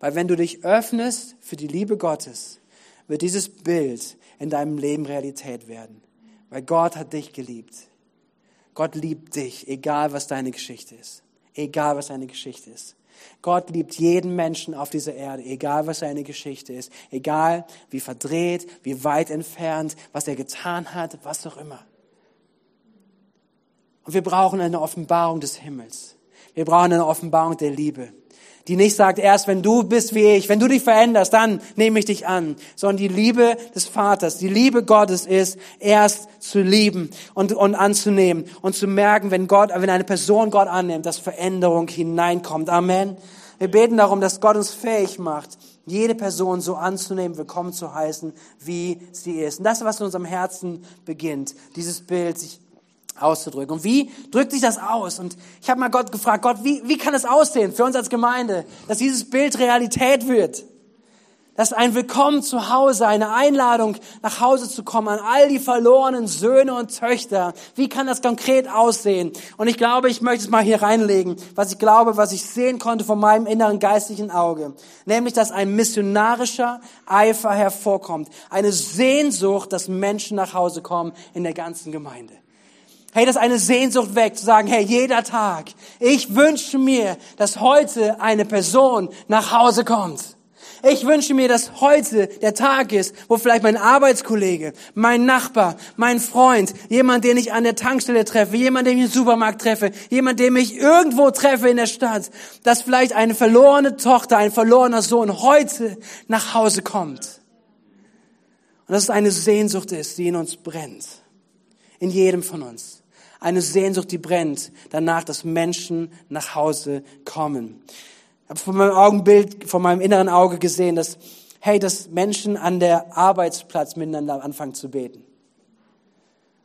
Weil wenn du dich öffnest für die Liebe Gottes, wird dieses Bild in deinem Leben Realität werden. Weil Gott hat dich geliebt. Gott liebt dich, egal was deine Geschichte ist. Egal was deine Geschichte ist. Gott liebt jeden Menschen auf dieser Erde, egal was seine Geschichte ist, egal wie verdreht, wie weit entfernt, was er getan hat, was auch immer. Und wir brauchen eine Offenbarung des Himmels. Wir brauchen eine Offenbarung der Liebe die nicht sagt, erst wenn du bist wie ich, wenn du dich veränderst, dann nehme ich dich an, sondern die Liebe des Vaters, die Liebe Gottes ist, erst zu lieben und, und anzunehmen und zu merken, wenn Gott, wenn eine Person Gott annimmt, dass Veränderung hineinkommt. Amen. Wir beten darum, dass Gott uns fähig macht, jede Person so anzunehmen, willkommen zu heißen, wie sie ist. Und das, was in unserem Herzen beginnt, dieses Bild, sich auszudrücken. Und wie drückt sich das aus? Und ich habe mal Gott gefragt, Gott, wie, wie kann es aussehen für uns als Gemeinde, dass dieses Bild Realität wird? Dass ein Willkommen zu Hause, eine Einladung nach Hause zu kommen an all die verlorenen Söhne und Töchter. Wie kann das konkret aussehen? Und ich glaube, ich möchte es mal hier reinlegen, was ich glaube, was ich sehen konnte von meinem inneren geistlichen Auge. Nämlich, dass ein missionarischer Eifer hervorkommt. Eine Sehnsucht, dass Menschen nach Hause kommen in der ganzen Gemeinde. Hey, das ist eine Sehnsucht weg, zu sagen, hey, jeder Tag, ich wünsche mir, dass heute eine Person nach Hause kommt. Ich wünsche mir, dass heute der Tag ist, wo vielleicht mein Arbeitskollege, mein Nachbar, mein Freund, jemand, den ich an der Tankstelle treffe, jemand, den ich im Supermarkt treffe, jemand, den ich irgendwo treffe in der Stadt, dass vielleicht eine verlorene Tochter, ein verlorener Sohn heute nach Hause kommt. Und dass es eine Sehnsucht ist, die in uns brennt. In jedem von uns. Eine Sehnsucht, die brennt danach, dass Menschen nach Hause kommen. Ich habe von meinem Augenbild, von meinem inneren Auge gesehen, dass, hey, dass Menschen an der Arbeitsplatz miteinander anfangen zu beten.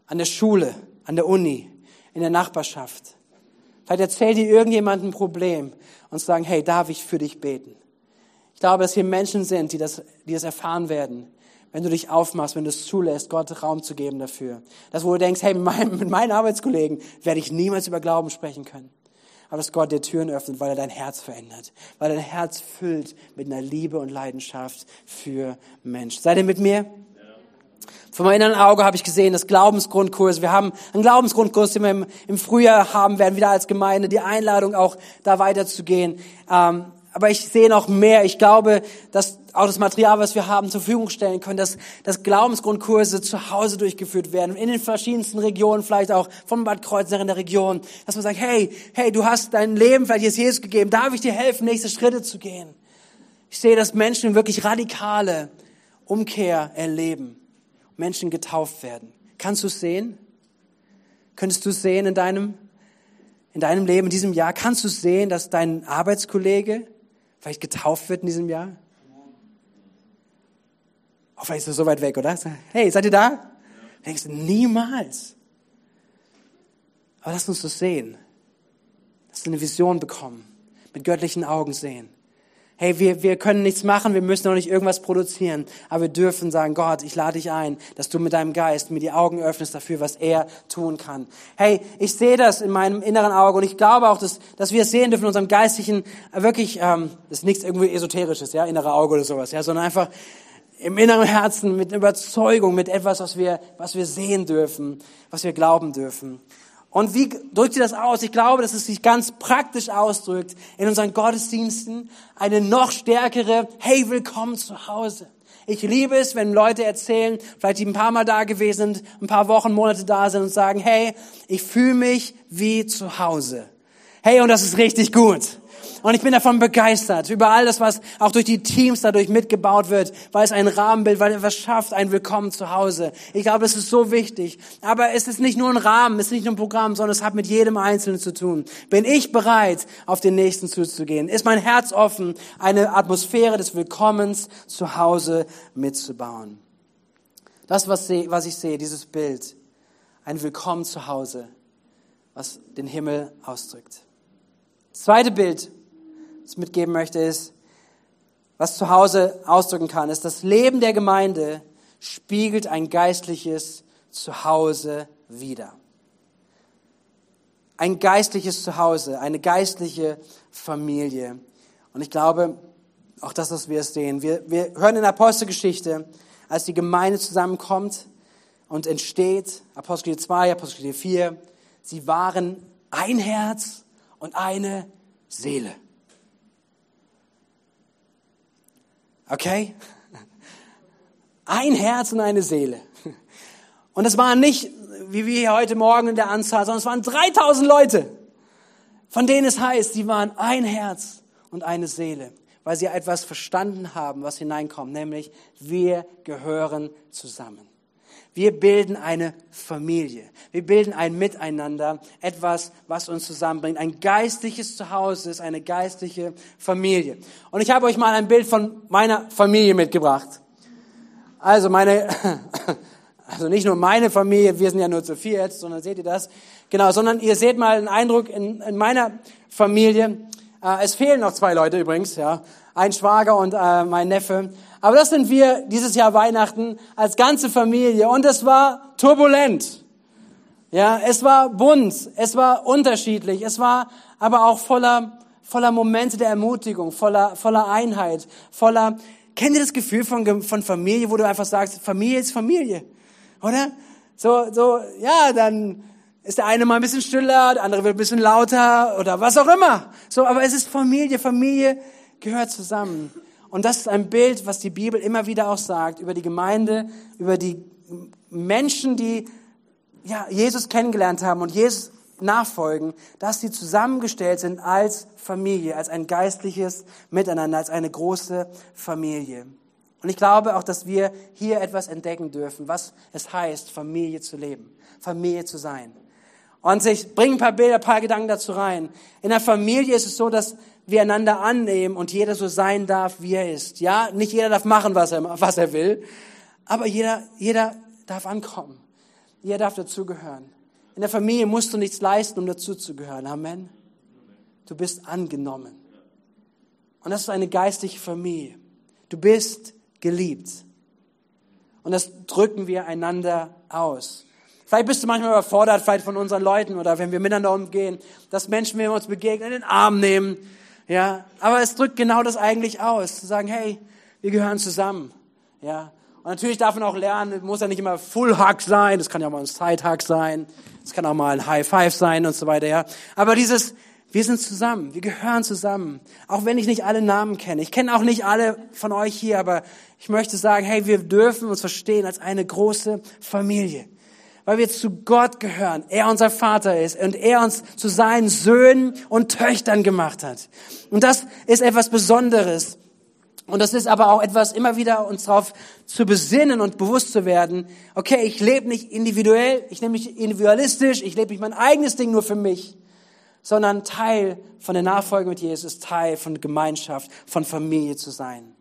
An der Schule, an der Uni, in der Nachbarschaft. Vielleicht erzählt dir irgendjemand ein Problem und sagen, hey, darf ich für dich beten? Ich glaube, dass hier Menschen sind, die das, die das erfahren werden, wenn du dich aufmachst, wenn du es zulässt, Gott Raum zu geben dafür. Das, wo du denkst, hey, mit, meinem, mit meinen Arbeitskollegen werde ich niemals über Glauben sprechen können. Aber dass Gott dir Türen öffnet, weil er dein Herz verändert, weil dein Herz füllt mit einer Liebe und Leidenschaft für Mensch. Seid ihr mit mir? Von meinem inneren Auge habe ich gesehen, das Glaubensgrundkurs. Wir haben einen Glaubensgrundkurs, den wir im, im Frühjahr haben werden, wieder als Gemeinde. Die Einladung auch, da weiterzugehen. Ähm, aber ich sehe noch mehr. Ich glaube, dass auch das Material, was wir haben, zur Verfügung stellen können, dass, dass Glaubensgrundkurse zu Hause durchgeführt werden, in den verschiedensten Regionen, vielleicht auch von Bad Kreuznach in der Region, dass man sagt, hey, hey, du hast dein Leben vielleicht jetzt Jesus gegeben, darf ich dir helfen, nächste Schritte zu gehen? Ich sehe, dass Menschen wirklich radikale Umkehr erleben, Menschen getauft werden. Kannst du es sehen? Könntest du es sehen in deinem, in deinem Leben, in diesem Jahr? Kannst du sehen, dass dein Arbeitskollege vielleicht getauft wird in diesem Jahr? Oh, vielleicht ist er so weit weg, oder? Hey, seid ihr da? Ja. Denkst du, niemals. Aber lass uns das sehen. Lass uns eine Vision bekommen. Mit göttlichen Augen sehen. Hey, wir, wir können nichts machen, wir müssen auch nicht irgendwas produzieren, aber wir dürfen sagen, Gott, ich lade dich ein, dass du mit deinem Geist mir die Augen öffnest dafür, was er tun kann. Hey, ich sehe das in meinem inneren Auge und ich glaube auch, dass, dass wir es sehen dürfen in unserem geistlichen, äh, wirklich, ähm, das ist nichts irgendwie Esoterisches, ja, innere Auge oder sowas, ja, sondern einfach im inneren Herzen mit Überzeugung, mit etwas, was wir, was wir sehen dürfen, was wir glauben dürfen. Und wie drückt sie das aus? Ich glaube, dass es sich ganz praktisch ausdrückt in unseren Gottesdiensten. Eine noch stärkere, hey, willkommen zu Hause. Ich liebe es, wenn Leute erzählen, vielleicht die ein paar Mal da gewesen sind, ein paar Wochen, Monate da sind und sagen, hey, ich fühle mich wie zu Hause. Hey, und das ist richtig gut. Und ich bin davon begeistert, über all das, was auch durch die Teams dadurch mitgebaut wird, weil es ein Rahmenbild, weil etwas schafft, ein Willkommen zu Hause. Ich glaube, das ist so wichtig. Aber es ist nicht nur ein Rahmen, es ist nicht nur ein Programm, sondern es hat mit jedem Einzelnen zu tun. Bin ich bereit, auf den Nächsten zuzugehen? Ist mein Herz offen, eine Atmosphäre des Willkommens zu Hause mitzubauen? Das, was ich sehe, dieses Bild, ein Willkommen zu Hause, was den Himmel ausdrückt. Zweite Bild, es mitgeben möchte, ist, was zu Hause ausdrücken kann, ist, das Leben der Gemeinde spiegelt ein geistliches Zuhause wider. Ein geistliches Zuhause, eine geistliche Familie. Und ich glaube, auch das, was wir sehen. Wir, wir hören in der Apostelgeschichte, als die Gemeinde zusammenkommt und entsteht, Apostelgeschichte 2, Apostelgeschichte 4, sie waren ein Herz und eine Seele. Okay? Ein Herz und eine Seele. Und es waren nicht, wie wir hier heute Morgen in der Anzahl, sondern es waren 3000 Leute, von denen es heißt, sie waren ein Herz und eine Seele, weil sie etwas verstanden haben, was hineinkommt, nämlich wir gehören zusammen. Wir bilden eine Familie. Wir bilden ein Miteinander, etwas, was uns zusammenbringt. Ein geistliches Zuhause ist eine geistliche Familie. Und ich habe euch mal ein Bild von meiner Familie mitgebracht. Also meine, also nicht nur meine Familie, wir sind ja nur zu viert, sondern seht ihr das? Genau, sondern ihr seht mal einen Eindruck in, in meiner Familie. Äh, es fehlen noch zwei Leute übrigens, ja. Ein Schwager und äh, mein Neffe. Aber das sind wir dieses Jahr Weihnachten als ganze Familie und es war turbulent. Ja, es war bunt, es war unterschiedlich, es war aber auch voller, voller Momente der Ermutigung, voller, voller Einheit, voller, kennt ihr das Gefühl von, von Familie, wo du einfach sagst, Familie ist Familie, oder? So, so, ja, dann ist der eine mal ein bisschen stiller, der andere wird ein bisschen lauter oder was auch immer. So, aber es ist Familie, Familie gehört zusammen. Und das ist ein Bild, was die Bibel immer wieder auch sagt über die Gemeinde, über die Menschen, die ja, Jesus kennengelernt haben und Jesus nachfolgen, dass sie zusammengestellt sind als Familie, als ein geistliches Miteinander, als eine große Familie. Und ich glaube auch, dass wir hier etwas entdecken dürfen, was es heißt, Familie zu leben, Familie zu sein. Und ich bringe ein paar Bilder, ein paar Gedanken dazu rein. In der Familie ist es so, dass wir einander annehmen und jeder so sein darf, wie er ist. Ja, nicht jeder darf machen, was er, was er will, aber jeder, jeder darf ankommen. Jeder darf dazugehören. In der Familie musst du nichts leisten, um dazuzugehören. Amen. Du bist angenommen. Und das ist eine geistliche Familie. Du bist geliebt. Und das drücken wir einander aus. Vielleicht bist du manchmal überfordert, vielleicht von unseren Leuten oder wenn wir miteinander umgehen, dass Menschen, wenn wir uns begegnen, in den Arm nehmen ja, aber es drückt genau das eigentlich aus, zu sagen, hey, wir gehören zusammen. Ja, und natürlich darf man auch lernen, muss ja nicht immer Full Hug sein, das kann ja auch mal ein Side Hug sein, das kann auch mal ein High Five sein und so weiter, ja. Aber dieses, wir sind zusammen, wir gehören zusammen. Auch wenn ich nicht alle Namen kenne. Ich kenne auch nicht alle von euch hier, aber ich möchte sagen, hey, wir dürfen uns verstehen als eine große Familie weil wir zu Gott gehören, er unser Vater ist und er uns zu seinen Söhnen und Töchtern gemacht hat. Und das ist etwas Besonderes. Und das ist aber auch etwas, immer wieder uns darauf zu besinnen und bewusst zu werden, okay, ich lebe nicht individuell, ich lebe nicht individualistisch, ich lebe nicht mein eigenes Ding nur für mich, sondern Teil von der Nachfolge mit Jesus, Teil von Gemeinschaft, von Familie zu sein.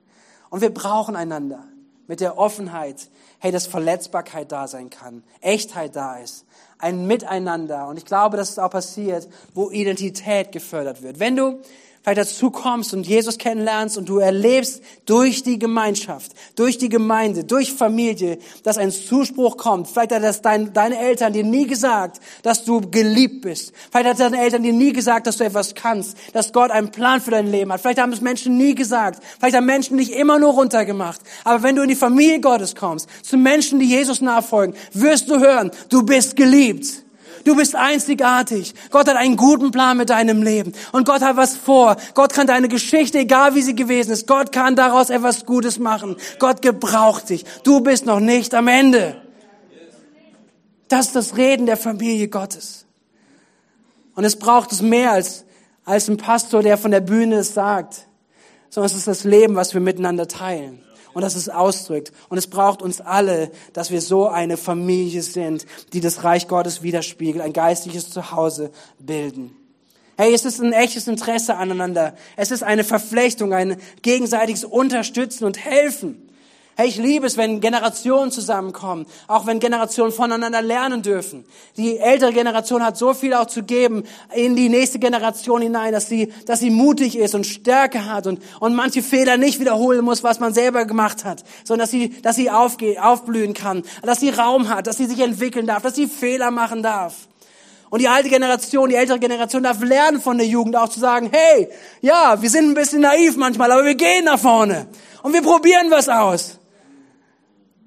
Und wir brauchen einander mit der Offenheit, hey, dass Verletzbarkeit da sein kann, Echtheit da ist, ein Miteinander. Und ich glaube, dass es auch passiert, wo Identität gefördert wird. Wenn du vielleicht dazu kommst und Jesus kennenlernst und du erlebst durch die Gemeinschaft, durch die Gemeinde, durch Familie, dass ein Zuspruch kommt. Vielleicht hat das dein, deine Eltern dir nie gesagt, dass du geliebt bist. Vielleicht hat deine Eltern dir nie gesagt, dass du etwas kannst, dass Gott einen Plan für dein Leben hat. Vielleicht haben es Menschen nie gesagt. Vielleicht haben Menschen dich immer nur runtergemacht. Aber wenn du in die Familie Gottes kommst, zu Menschen, die Jesus nachfolgen, wirst du hören, du bist geliebt. Du bist einzigartig. Gott hat einen guten Plan mit deinem Leben. Und Gott hat was vor. Gott kann deine Geschichte, egal wie sie gewesen ist, Gott kann daraus etwas Gutes machen. Gott gebraucht dich. Du bist noch nicht am Ende. Das ist das Reden der Familie Gottes. Und es braucht es mehr als, als ein Pastor, der von der Bühne es sagt, sondern es ist das Leben, was wir miteinander teilen und dass es ausdrückt. Und es braucht uns alle, dass wir so eine Familie sind, die das Reich Gottes widerspiegelt, ein geistliches Zuhause bilden. Hey, es ist ein echtes Interesse aneinander. Es ist eine Verflechtung, ein gegenseitiges Unterstützen und Helfen. Hey, ich liebe es, wenn Generationen zusammenkommen, auch wenn Generationen voneinander lernen dürfen. Die ältere Generation hat so viel auch zu geben in die nächste Generation hinein, dass sie, dass sie mutig ist und Stärke hat und, und manche Fehler nicht wiederholen muss, was man selber gemacht hat, sondern dass sie, dass sie aufge, aufblühen kann, dass sie Raum hat, dass sie sich entwickeln darf, dass sie Fehler machen darf. Und die alte Generation, die ältere Generation darf lernen von der Jugend auch zu sagen, hey, ja, wir sind ein bisschen naiv manchmal, aber wir gehen nach vorne und wir probieren was aus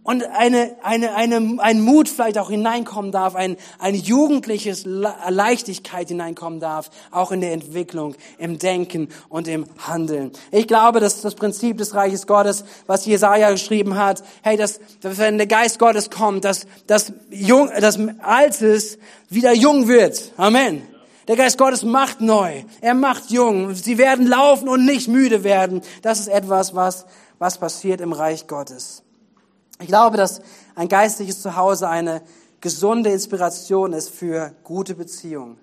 und eine, eine, eine, ein Mut vielleicht auch hineinkommen darf, ein, ein jugendliches Leichtigkeit hineinkommen darf, auch in der Entwicklung, im Denken und im Handeln. Ich glaube, dass das Prinzip des Reiches Gottes, was Jesaja geschrieben hat, hey, dass, dass wenn der Geist Gottes kommt, dass, dass, jung, dass Altes wieder jung wird. Amen. Der Geist Gottes macht neu. Er macht jung. Sie werden laufen und nicht müde werden. Das ist etwas, was, was passiert im Reich Gottes. Ich glaube, dass ein geistliches Zuhause eine gesunde Inspiration ist für gute Beziehungen.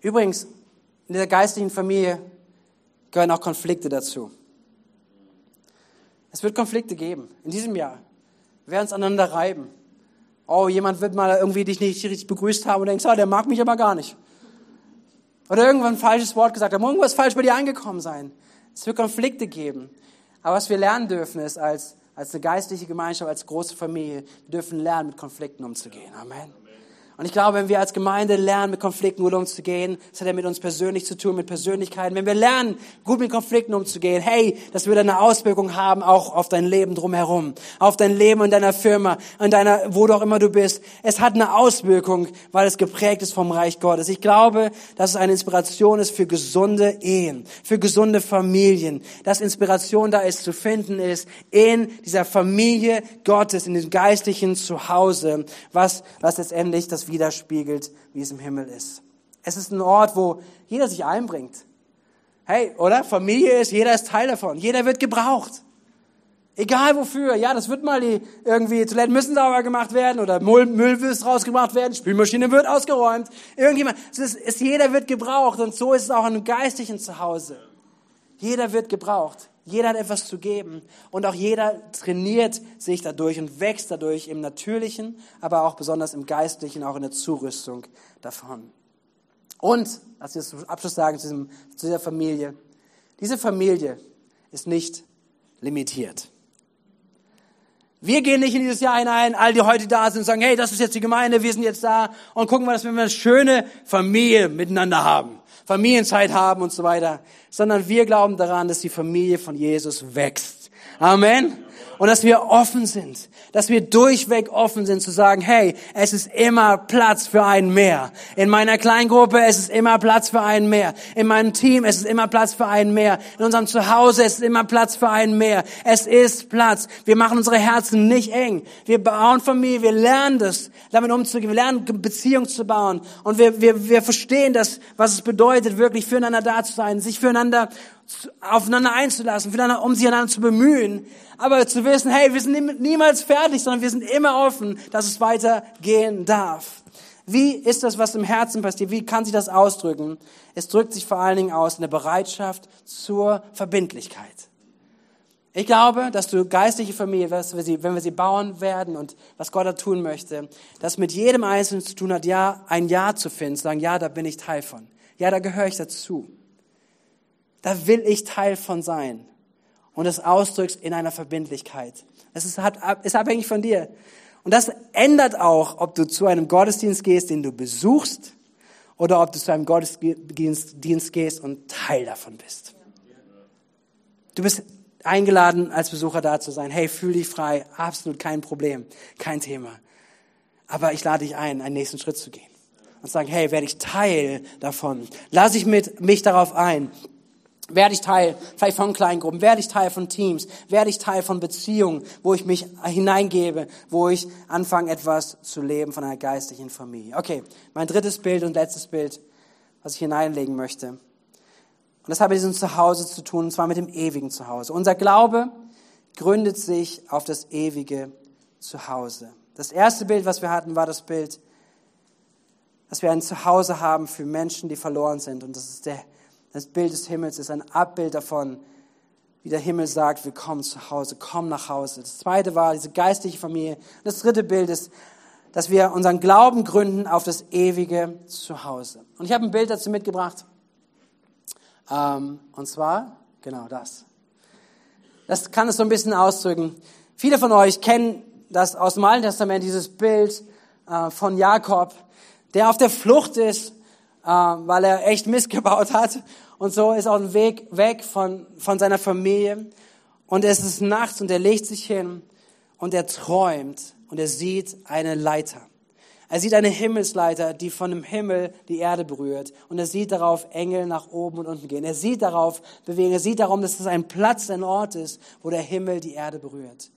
Übrigens, in der geistlichen Familie gehören auch Konflikte dazu. Es wird Konflikte geben in diesem Jahr. Wir werden es aneinander reiben. Oh, jemand wird mal irgendwie dich nicht richtig begrüßt haben und denkst, oh, der mag mich aber gar nicht. Oder irgendwann ein falsches Wort gesagt haben, irgendwas falsch bei dir angekommen sein. Es wird Konflikte geben. Aber was wir lernen dürfen ist, als als eine geistliche Gemeinschaft, als große Familie, wir dürfen lernen, mit Konflikten umzugehen. Amen. Und ich glaube, wenn wir als Gemeinde lernen, mit Konflikten gut umzugehen, das hat ja mit uns persönlich zu tun, mit Persönlichkeiten. Wenn wir lernen, gut mit Konflikten umzugehen, hey, das wird eine Auswirkung haben auch auf dein Leben drumherum, auf dein Leben in deiner Firma, in deiner, wo du auch immer du bist. Es hat eine Auswirkung, weil es geprägt ist vom Reich Gottes. Ich glaube, dass es eine Inspiration ist für gesunde Ehen, für gesunde Familien, dass Inspiration da ist, zu finden ist in dieser Familie Gottes, in dem geistlichen Zuhause, was, was letztendlich das widerspiegelt, wie es im Himmel ist. Es ist ein Ort, wo jeder sich einbringt. Hey, oder? Familie ist, jeder ist Teil davon. Jeder wird gebraucht. Egal wofür. Ja, das wird mal die, irgendwie, Toiletten müssen sauber gemacht werden oder Müll, Müll wird rausgebracht werden, Spülmaschine wird ausgeräumt. Irgendjemand, es ist, es, jeder wird gebraucht und so ist es auch in einem geistlichen Zuhause. Jeder wird gebraucht. Jeder hat etwas zu geben und auch jeder trainiert sich dadurch und wächst dadurch im Natürlichen, aber auch besonders im Geistlichen, auch in der Zurüstung davon. Und, als wir zum Abschluss sagen zu, diesem, zu dieser Familie, diese Familie ist nicht limitiert. Wir gehen nicht in dieses Jahr hinein, all die heute da sind und sagen, hey, das ist jetzt die Gemeinde, wir sind jetzt da und gucken wir, dass wir eine schöne Familie miteinander haben. Familienzeit haben und so weiter, sondern wir glauben daran, dass die Familie von Jesus wächst. Amen. Und dass wir offen sind, dass wir durchweg offen sind zu sagen, hey, es ist immer Platz für einen mehr. In meiner Kleingruppe es ist immer Platz für einen mehr. In meinem Team es ist immer Platz für einen mehr. In unserem Zuhause es ist immer Platz für einen mehr. Es ist Platz. Wir machen unsere Herzen nicht eng. Wir bauen Familie, wir lernen das, damit umzugehen. Wir lernen Beziehung zu bauen. Und wir, wir, wir verstehen das, was es bedeutet, wirklich füreinander da zu sein, sich füreinander aufeinander einzulassen, um sich einander zu bemühen, aber zu wissen, hey, wir sind niemals fertig, sondern wir sind immer offen, dass es weitergehen darf. Wie ist das, was im Herzen passiert? Wie kann sich das ausdrücken? Es drückt sich vor allen Dingen aus in der Bereitschaft zur Verbindlichkeit. Ich glaube, dass du geistliche Familie, wenn wir sie bauen werden und was Gott da tun möchte, das mit jedem Einzelnen zu tun hat, ja, ein Ja zu finden, zu sagen, ja, da bin ich Teil von. Ja, da gehöre ich dazu. da will ich Teil von sein. Und das ausdrückst in einer Verbindlichkeit. Es ist, ist abhängig von dir. Und das ändert auch, ob du zu einem Gottesdienst gehst, den du besuchst, oder ob du zu einem Gottesdienst gehst und Teil davon bist. Du bist eingeladen, als Besucher da zu sein. Hey, fühl dich frei, absolut kein Problem, kein Thema. Aber ich lade dich ein, einen nächsten Schritt zu gehen und sagen, hey, werde ich Teil davon? Lass ich mit, mich darauf ein? Werde ich Teil vielleicht von Kleingruppen? Werde ich Teil von Teams? Werde ich Teil von Beziehungen, wo ich mich hineingebe, wo ich anfange, etwas zu leben von einer geistlichen Familie? Okay, mein drittes Bild und letztes Bild, was ich hineinlegen möchte. Und das hat mit Zuhause zu tun, und zwar mit dem ewigen Zuhause. Unser Glaube gründet sich auf das ewige Zuhause. Das erste Bild, was wir hatten, war das Bild, dass wir ein Zuhause haben für Menschen, die verloren sind. Und das ist der das Bild des Himmels ist ein Abbild davon, wie der Himmel sagt, willkommen zu Hause, komm nach Hause. Das zweite war diese geistliche Familie. Das dritte Bild ist, dass wir unseren Glauben gründen auf das ewige Zuhause. Und ich habe ein Bild dazu mitgebracht. Ähm, und zwar, genau das. Das kann es so ein bisschen ausdrücken. Viele von euch kennen das aus dem Alten Testament, dieses Bild äh, von Jakob, der auf der Flucht ist weil er echt missgebaut hat. Und so ist auf dem Weg weg von, von seiner Familie. Und es ist nachts und er legt sich hin und er träumt und er sieht eine Leiter. Er sieht eine Himmelsleiter, die von dem Himmel die Erde berührt. Und er sieht darauf Engel nach oben und unten gehen. Er sieht darauf bewegen. Er sieht darum, dass es ein Platz, ein Ort ist, wo der Himmel die Erde berührt.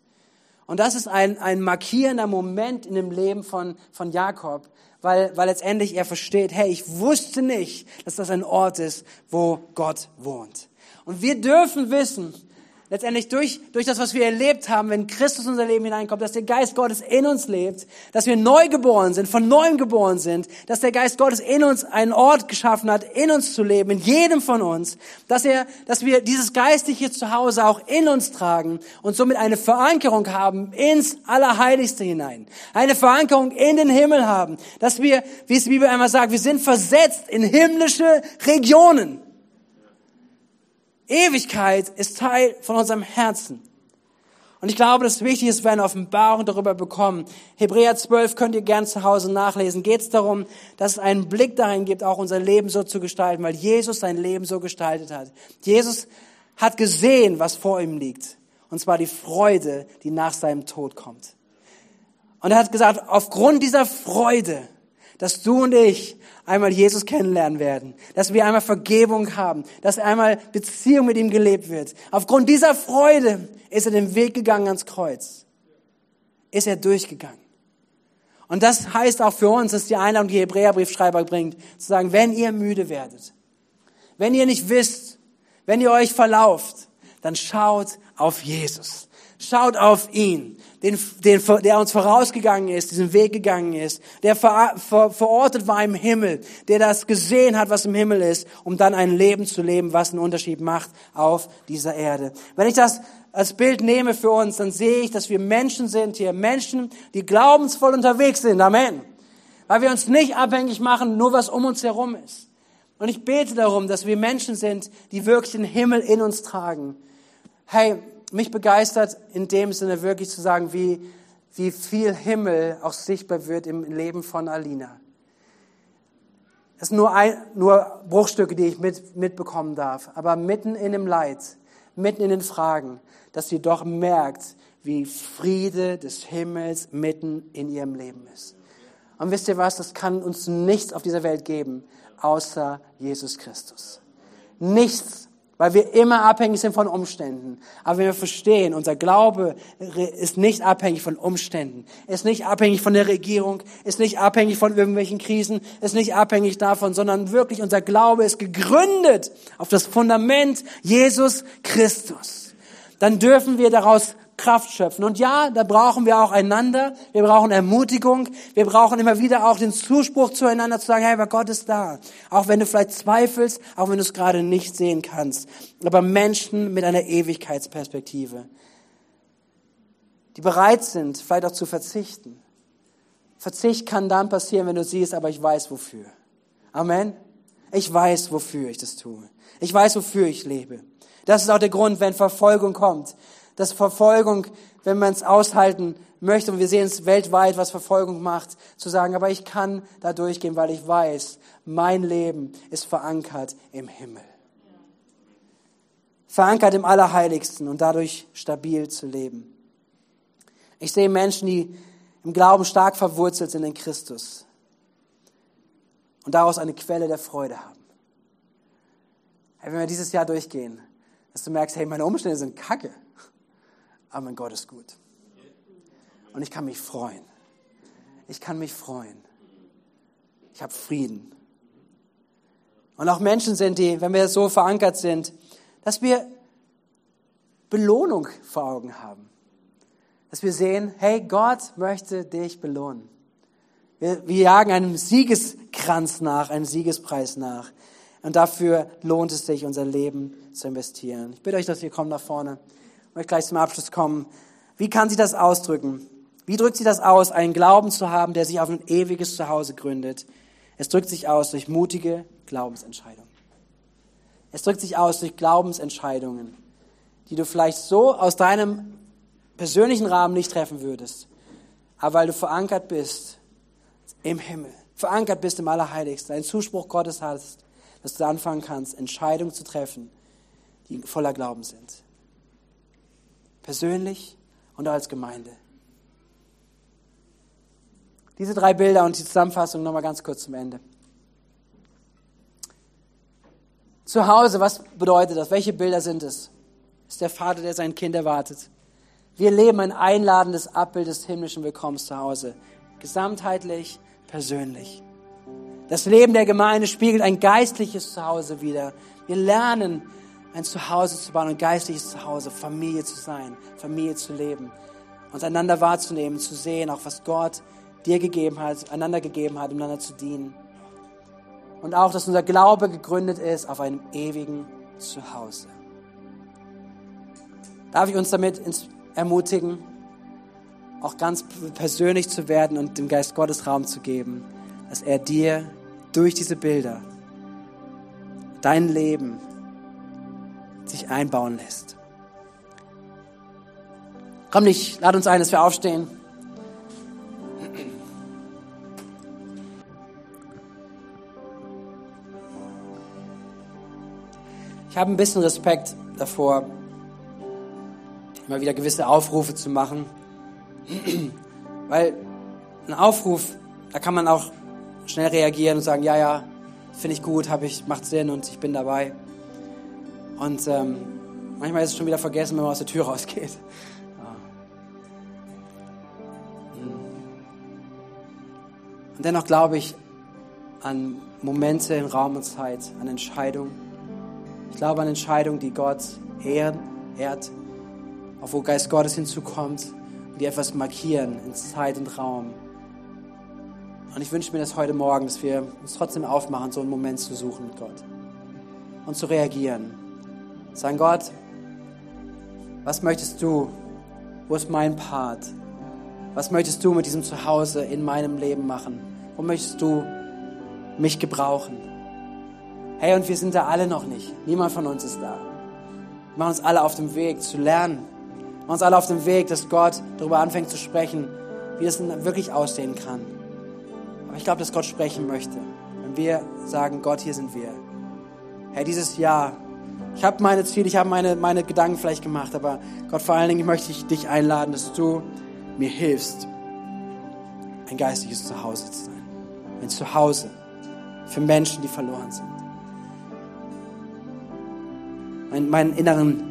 Und das ist ein, ein markierender Moment in dem Leben von, von Jakob, weil, weil letztendlich er versteht, hey, ich wusste nicht, dass das ein Ort ist, wo Gott wohnt. Und wir dürfen wissen, letztendlich durch, durch das, was wir erlebt haben, wenn Christus in unser Leben hineinkommt, dass der Geist Gottes in uns lebt, dass wir neu geboren sind, von neuem geboren sind, dass der Geist Gottes in uns einen Ort geschaffen hat, in uns zu leben, in jedem von uns, dass er, dass wir dieses geistliche Zuhause auch in uns tragen und somit eine Verankerung haben ins Allerheiligste hinein. Eine Verankerung in den Himmel haben, dass wir, wie es die Bibel einmal sagt, wir sind versetzt in himmlische Regionen. Ewigkeit ist Teil von unserem Herzen. Und ich glaube, das Wichtige ist, wir eine Offenbarung darüber bekommen. Hebräer 12 könnt ihr gern zu Hause nachlesen. Geht es darum, dass es einen Blick darin gibt, auch unser Leben so zu gestalten, weil Jesus sein Leben so gestaltet hat. Jesus hat gesehen, was vor ihm liegt. Und zwar die Freude, die nach seinem Tod kommt. Und er hat gesagt, aufgrund dieser Freude, dass du und ich einmal Jesus kennenlernen werden, dass wir einmal Vergebung haben, dass einmal Beziehung mit ihm gelebt wird. Aufgrund dieser Freude ist er den Weg gegangen ans Kreuz. Ist er durchgegangen. Und das heißt auch für uns, dass die Einladung die Hebräerbriefschreiber bringt, zu sagen, wenn ihr müde werdet, wenn ihr nicht wisst, wenn ihr euch verlauft, dann schaut auf Jesus. Schaut auf ihn, den, den, der uns vorausgegangen ist, diesen Weg gegangen ist, der ver, ver, verortet war im Himmel, der das gesehen hat, was im Himmel ist, um dann ein Leben zu leben, was einen Unterschied macht auf dieser Erde. Wenn ich das als Bild nehme für uns, dann sehe ich, dass wir Menschen sind hier, Menschen, die glaubensvoll unterwegs sind. Amen. Weil wir uns nicht abhängig machen, nur was um uns herum ist. Und ich bete darum, dass wir Menschen sind, die wirklich den Himmel in uns tragen. Hey, mich begeistert in dem Sinne wirklich zu sagen, wie, wie viel Himmel auch sichtbar wird im Leben von Alina. Es sind nur, ein, nur Bruchstücke, die ich mit, mitbekommen darf. Aber mitten in dem Leid, mitten in den Fragen, dass sie doch merkt, wie Friede des Himmels mitten in ihrem Leben ist. Und wisst ihr was, das kann uns nichts auf dieser Welt geben, außer Jesus Christus. Nichts weil wir immer abhängig sind von Umständen. Aber wenn wir verstehen, unser Glaube ist nicht abhängig von Umständen, ist nicht abhängig von der Regierung, ist nicht abhängig von irgendwelchen Krisen, ist nicht abhängig davon, sondern wirklich unser Glaube ist gegründet auf das Fundament Jesus Christus. Dann dürfen wir daraus Kraft schöpfen. Und ja, da brauchen wir auch einander. Wir brauchen Ermutigung. Wir brauchen immer wieder auch den Zuspruch zueinander zu sagen, hey, aber Gott ist da. Auch wenn du vielleicht zweifelst, auch wenn du es gerade nicht sehen kannst. Aber Menschen mit einer Ewigkeitsperspektive, die bereit sind, vielleicht auch zu verzichten. Verzicht kann dann passieren, wenn du siehst, aber ich weiß wofür. Amen. Ich weiß, wofür ich das tue. Ich weiß, wofür ich lebe. Das ist auch der Grund, wenn Verfolgung kommt. Dass Verfolgung, wenn man es aushalten möchte, und wir sehen es weltweit, was Verfolgung macht, zu sagen, aber ich kann da durchgehen, weil ich weiß, mein Leben ist verankert im Himmel. Verankert im Allerheiligsten und dadurch stabil zu leben. Ich sehe Menschen, die im Glauben stark verwurzelt sind in Christus und daraus eine Quelle der Freude haben. Hey, wenn wir dieses Jahr durchgehen, dass du merkst, hey, meine Umstände sind kacke, aber mein Gott ist gut. Und ich kann mich freuen. Ich kann mich freuen. Ich habe Frieden. Und auch Menschen sind, die, wenn wir so verankert sind, dass wir Belohnung vor Augen haben. Dass wir sehen, hey, Gott möchte dich belohnen. Wir, wir jagen einem Siegeskranz nach, einem Siegespreis nach. Und dafür lohnt es sich, unser Leben zu investieren. Ich bitte euch, dass ihr kommt nach vorne. Ich möchte gleich zum Abschluss kommen. Wie kann sie das ausdrücken? Wie drückt sie das aus, einen Glauben zu haben, der sich auf ein ewiges Zuhause gründet? Es drückt sich aus durch mutige Glaubensentscheidungen. Es drückt sich aus durch Glaubensentscheidungen, die du vielleicht so aus deinem persönlichen Rahmen nicht treffen würdest, aber weil du verankert bist im Himmel, verankert bist im Allerheiligsten, einen Zuspruch Gottes hast, dass du anfangen kannst, Entscheidungen zu treffen, die voller Glauben sind. Persönlich und als Gemeinde. Diese drei Bilder und die Zusammenfassung nochmal ganz kurz zum Ende. Zu Hause, was bedeutet das? Welche Bilder sind es? ist der Vater, der sein Kind erwartet. Wir leben ein einladendes Abbild des himmlischen Willkommens zu Hause. Gesamtheitlich, persönlich. Das Leben der Gemeinde spiegelt ein geistliches Zuhause wider. Wir lernen, ein Zuhause zu bauen, ein geistliches Zuhause, Familie zu sein, Familie zu leben, uns einander wahrzunehmen, zu sehen, auch was Gott dir gegeben hat, einander gegeben hat, einander zu dienen. Und auch, dass unser Glaube gegründet ist auf einem ewigen Zuhause. Darf ich uns damit ermutigen, auch ganz persönlich zu werden und dem Geist Gottes Raum zu geben, dass er dir durch diese Bilder dein Leben sich einbauen lässt. Komm nicht, lad uns ein, dass wir aufstehen. Ich habe ein bisschen Respekt davor, immer wieder gewisse Aufrufe zu machen. Weil ein Aufruf, da kann man auch schnell reagieren und sagen, ja, ja, finde ich gut, habe ich, macht Sinn und ich bin dabei. Und ähm, manchmal ist es schon wieder vergessen, wenn man aus der Tür rausgeht. Und dennoch glaube ich an Momente in Raum und Zeit, an Entscheidungen, ich glaube an Entscheidungen, die Gott ehren, ehrt, auf wo Geist Gottes hinzukommt und die etwas markieren in Zeit und Raum. Und ich wünsche mir das heute Morgen, dass wir uns trotzdem aufmachen, so einen Moment zu suchen mit Gott und zu reagieren. Sagen Gott, was möchtest du? Wo ist mein Part? Was möchtest du mit diesem Zuhause in meinem Leben machen? Wo möchtest du mich gebrauchen? Hey, und wir sind da alle noch nicht. Niemand von uns ist da. Wir machen uns alle auf dem Weg zu lernen. Wir machen uns alle auf dem Weg, dass Gott darüber anfängt zu sprechen, wie das wirklich aussehen kann. Aber ich glaube, dass Gott sprechen möchte. Wenn wir sagen, Gott, hier sind wir. Hey, dieses Jahr, ich habe meine Ziele, ich habe meine, meine Gedanken vielleicht gemacht, aber Gott, vor allen Dingen möchte ich dich einladen, dass du mir hilfst, ein geistliches Zuhause zu sein. Ein Zuhause für Menschen, die verloren sind meinen, meinen inneren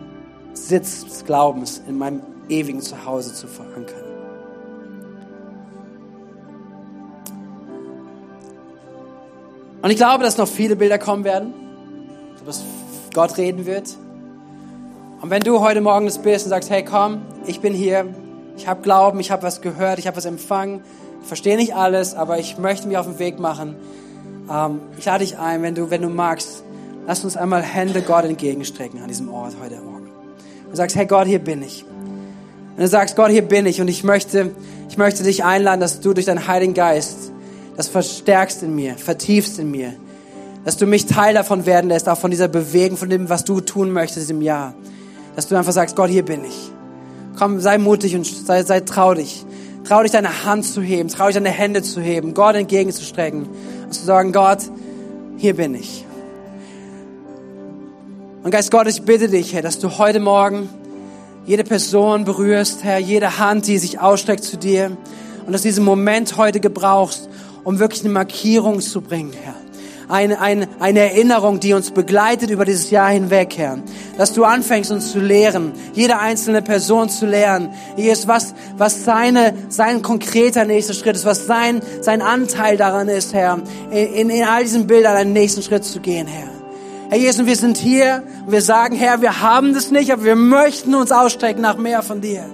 Sitz des Glaubens in meinem ewigen Zuhause zu verankern. Und ich glaube, dass noch viele Bilder kommen werden, dass Gott reden wird. Und wenn du heute Morgen das bist und sagst, hey komm, ich bin hier, ich habe Glauben, ich habe was gehört, ich habe was empfangen, verstehe nicht alles, aber ich möchte mich auf den Weg machen. Ähm, ich lade dich ein, wenn du, wenn du magst, Lass uns einmal Hände Gott entgegenstrecken an diesem Ort heute Morgen. Du sagst, hey Gott, hier bin ich. Und du sagst, Gott, hier bin ich und ich möchte, ich möchte dich einladen, dass du durch deinen Heiligen Geist das verstärkst in mir, vertiefst in mir, Dass du mich Teil davon werden lässt, auch von dieser Bewegung, von dem, was du tun möchtest im Jahr. Dass du einfach sagst, Gott, hier bin ich. Komm, sei mutig und sei, sei trau dich. Trau dich, deine Hand zu heben. Trau dich, deine Hände zu heben. Gott entgegenzustrecken. Und zu sagen, Gott, hier bin ich. Und Geist Gottes, ich bitte dich, Herr, dass du heute Morgen jede Person berührst, Herr, jede Hand, die sich ausstreckt zu dir. Und dass du diesen Moment heute gebrauchst, um wirklich eine Markierung zu bringen, Herr eine, eine, eine Erinnerung, die uns begleitet über dieses Jahr hinweg, Herr. Dass du anfängst, uns zu lehren, jede einzelne Person zu lehren. Jesus, was, was seine, sein konkreter nächster Schritt ist, was sein, sein Anteil daran ist, Herr, in, in all diesen Bildern einen nächsten Schritt zu gehen, Herr. Herr Jesus, wir sind hier und wir sagen, Herr, wir haben das nicht, aber wir möchten uns ausstrecken nach mehr von dir.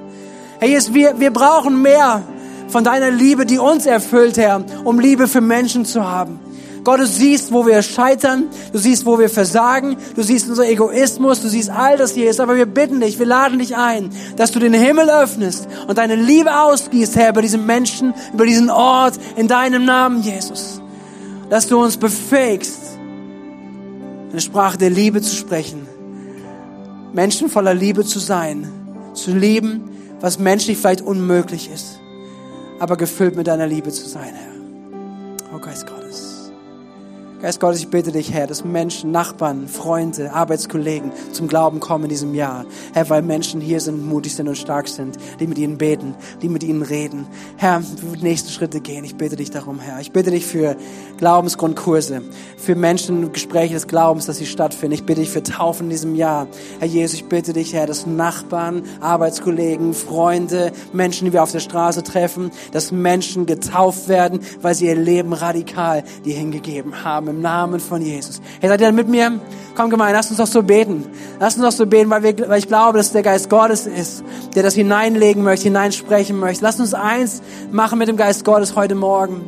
Herr Jesus, wir, wir brauchen mehr von deiner Liebe, die uns erfüllt, Herr, um Liebe für Menschen zu haben. Gott, du siehst, wo wir scheitern, du siehst, wo wir versagen, du siehst unser Egoismus, du siehst all das hier ist, aber wir bitten dich, wir laden dich ein, dass du den Himmel öffnest und deine Liebe ausgießt, Herr, über diesen Menschen, über diesen Ort, in deinem Namen, Jesus. Dass du uns befähigst, eine Sprache der Liebe zu sprechen, Menschen voller Liebe zu sein, zu lieben, was menschlich vielleicht unmöglich ist, aber gefüllt mit deiner Liebe zu sein, Herr. Oh Geist Gottes. Geist Gottes, ich bitte dich, Herr, dass Menschen, Nachbarn, Freunde, Arbeitskollegen zum Glauben kommen in diesem Jahr. Herr, weil Menschen hier sind, mutig sind und stark sind, die mit ihnen beten, die mit ihnen reden. Herr, nächste Schritte gehen. Ich bitte dich darum, Herr. Ich bitte dich für Glaubensgrundkurse, für Menschen, Gespräche des Glaubens, dass sie stattfinden. Ich bitte dich für Taufen in diesem Jahr. Herr Jesus, ich bitte dich, Herr, dass Nachbarn, Arbeitskollegen, Freunde, Menschen, die wir auf der Straße treffen, dass Menschen getauft werden, weil sie ihr Leben radikal dir hingegeben haben im Namen von Jesus. Hey, seid ihr mit mir? Komm gemein, lasst uns doch so beten. Lasst uns doch so beten, weil, wir, weil ich glaube, dass der Geist Gottes ist, der das hineinlegen möchte, hineinsprechen möchte. Lasst uns eins machen mit dem Geist Gottes heute Morgen.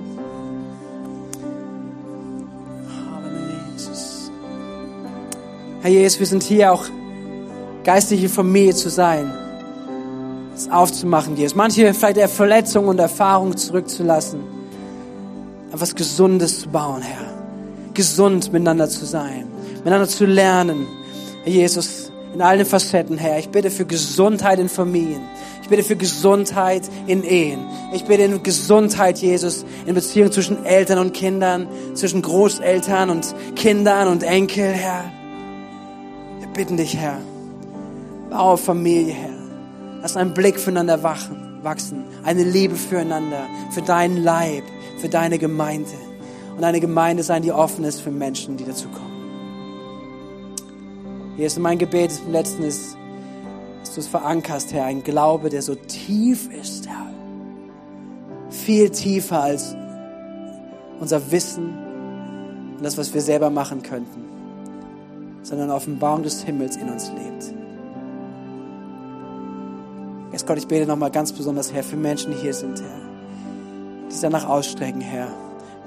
Herr Jesus, wir sind hier auch geistliche Familie zu sein, es aufzumachen, Jesus. Manche vielleicht Verletzungen und Erfahrungen zurückzulassen, etwas Gesundes zu bauen, Herr gesund miteinander zu sein, miteinander zu lernen. Herr Jesus, in allen Facetten, Herr, ich bitte für Gesundheit in Familien. Ich bitte für Gesundheit in Ehen. Ich bitte in Gesundheit, Jesus, in Beziehungen zwischen Eltern und Kindern, zwischen Großeltern und Kindern und Enkel, Herr. Wir bitten dich, Herr, baue Familie, Herr. Lass einen Blick füreinander wachen, wachsen, eine Liebe füreinander, für deinen Leib, für deine Gemeinde und eine Gemeinde sein, die offen ist für Menschen, die dazu kommen. Hier ist mein Gebet im letzten ist, dass du es verankerst, Herr, ein Glaube, der so tief ist, Herr. Viel tiefer als unser Wissen und das, was wir selber machen könnten, sondern Offenbarung des Himmels in uns lebt. Jetzt Gott, ich bete nochmal ganz besonders, Herr, für Menschen, die hier sind, Herr, die sich danach ausstrecken, Herr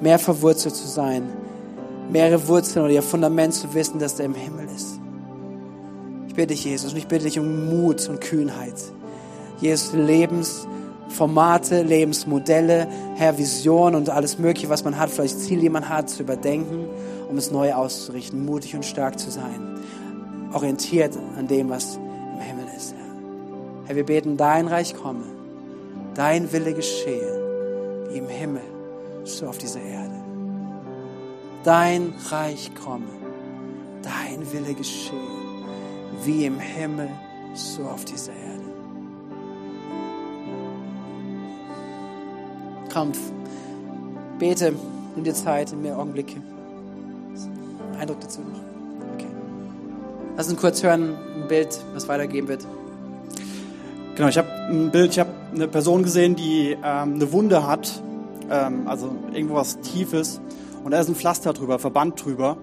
mehr verwurzelt zu sein, mehrere Wurzeln oder ihr Fundament zu wissen, dass der im Himmel ist. Ich bitte dich, Jesus, und ich bitte dich um Mut und Kühnheit. Jesus, Lebensformate, Lebensmodelle, Herr, Vision und alles Mögliche, was man hat, vielleicht Ziel, die man hat, zu überdenken, um es neu auszurichten, mutig und stark zu sein, orientiert an dem, was im Himmel ist, Herr. Herr, wir beten, dein Reich komme, dein Wille geschehe, wie im Himmel so auf dieser Erde. Dein Reich komme, dein Wille geschehe, wie im Himmel, so auf dieser Erde. Kampf. Bete, nimm dir Zeit, in mehr Augenblicke. Eindruck dazu noch? Okay. Lass uns kurz hören, ein Bild, was weitergeben wird. Genau, ich habe ein Bild, ich habe eine Person gesehen, die ähm, eine Wunde hat ähm, also irgendwo was Tiefes. Und da ist ein Pflaster drüber, Verband drüber.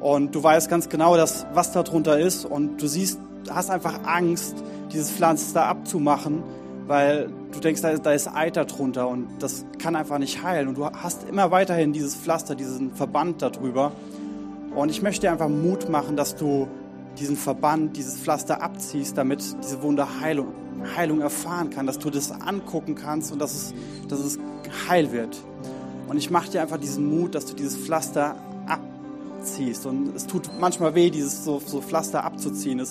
Und du weißt ganz genau, dass was da drunter ist. Und du siehst, hast einfach Angst, dieses Pflaster abzumachen, weil du denkst, da ist, da ist Eiter drunter. Und das kann einfach nicht heilen. Und du hast immer weiterhin dieses Pflaster, diesen Verband darüber und ich möchte dir einfach Mut machen, dass du diesen Verband, dieses Pflaster abziehst, damit diese Wunde Heilung, Heilung erfahren kann, dass du das angucken kannst und dass es, dass es heil wird. Und ich mache dir einfach diesen Mut, dass du dieses Pflaster abziehst. Und es tut manchmal weh, dieses so, so Pflaster abzuziehen,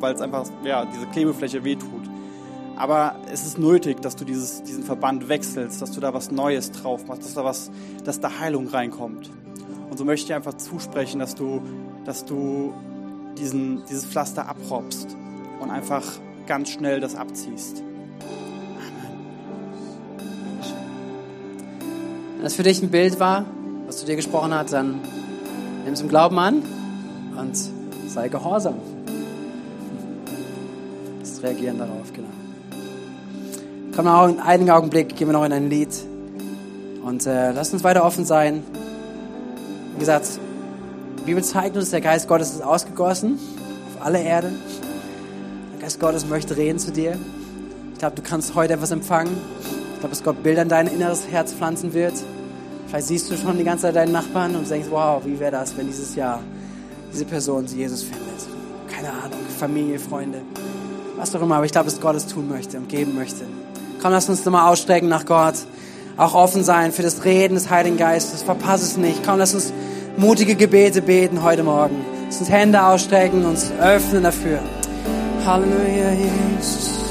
weil es einfach, ja, diese Klebefläche weh tut. Aber es ist nötig, dass du dieses, diesen Verband wechselst, dass du da was Neues drauf machst, dass da was, dass da Heilung reinkommt. Und so möchte ich einfach zusprechen, dass du, dass du diesen, dieses Pflaster abrobbst und einfach ganz schnell das abziehst. Wenn das für dich ein Bild war, was zu dir gesprochen hat, dann nimm es im Glauben an und sei gehorsam. Das Reagieren darauf, genau. Komm noch in einigen Augenblick, gehen wir noch in ein Lied und äh, lass uns weiter offen sein. Wie gesagt, die Bibel zeigt uns, der Geist Gottes ist ausgegossen auf alle Erde. Geist Gottes möchte reden zu dir. Ich glaube, du kannst heute etwas empfangen. Ich glaube, dass Gott Bilder in dein inneres Herz pflanzen wird. Vielleicht siehst du schon die ganze Zeit deinen Nachbarn und denkst, wow, wie wäre das, wenn dieses Jahr diese Person Jesus findet. Keine Ahnung, Familie, Freunde, was auch immer. Aber ich glaube, dass Gott es tun möchte und geben möchte. Komm, lass uns nochmal ausstrecken nach Gott. Auch offen sein für das Reden des Heiligen Geistes. Verpass es nicht. Komm, lass uns mutige Gebete beten heute Morgen. Lass uns Hände ausstrecken, uns öffnen dafür. Halleluja, Jesus.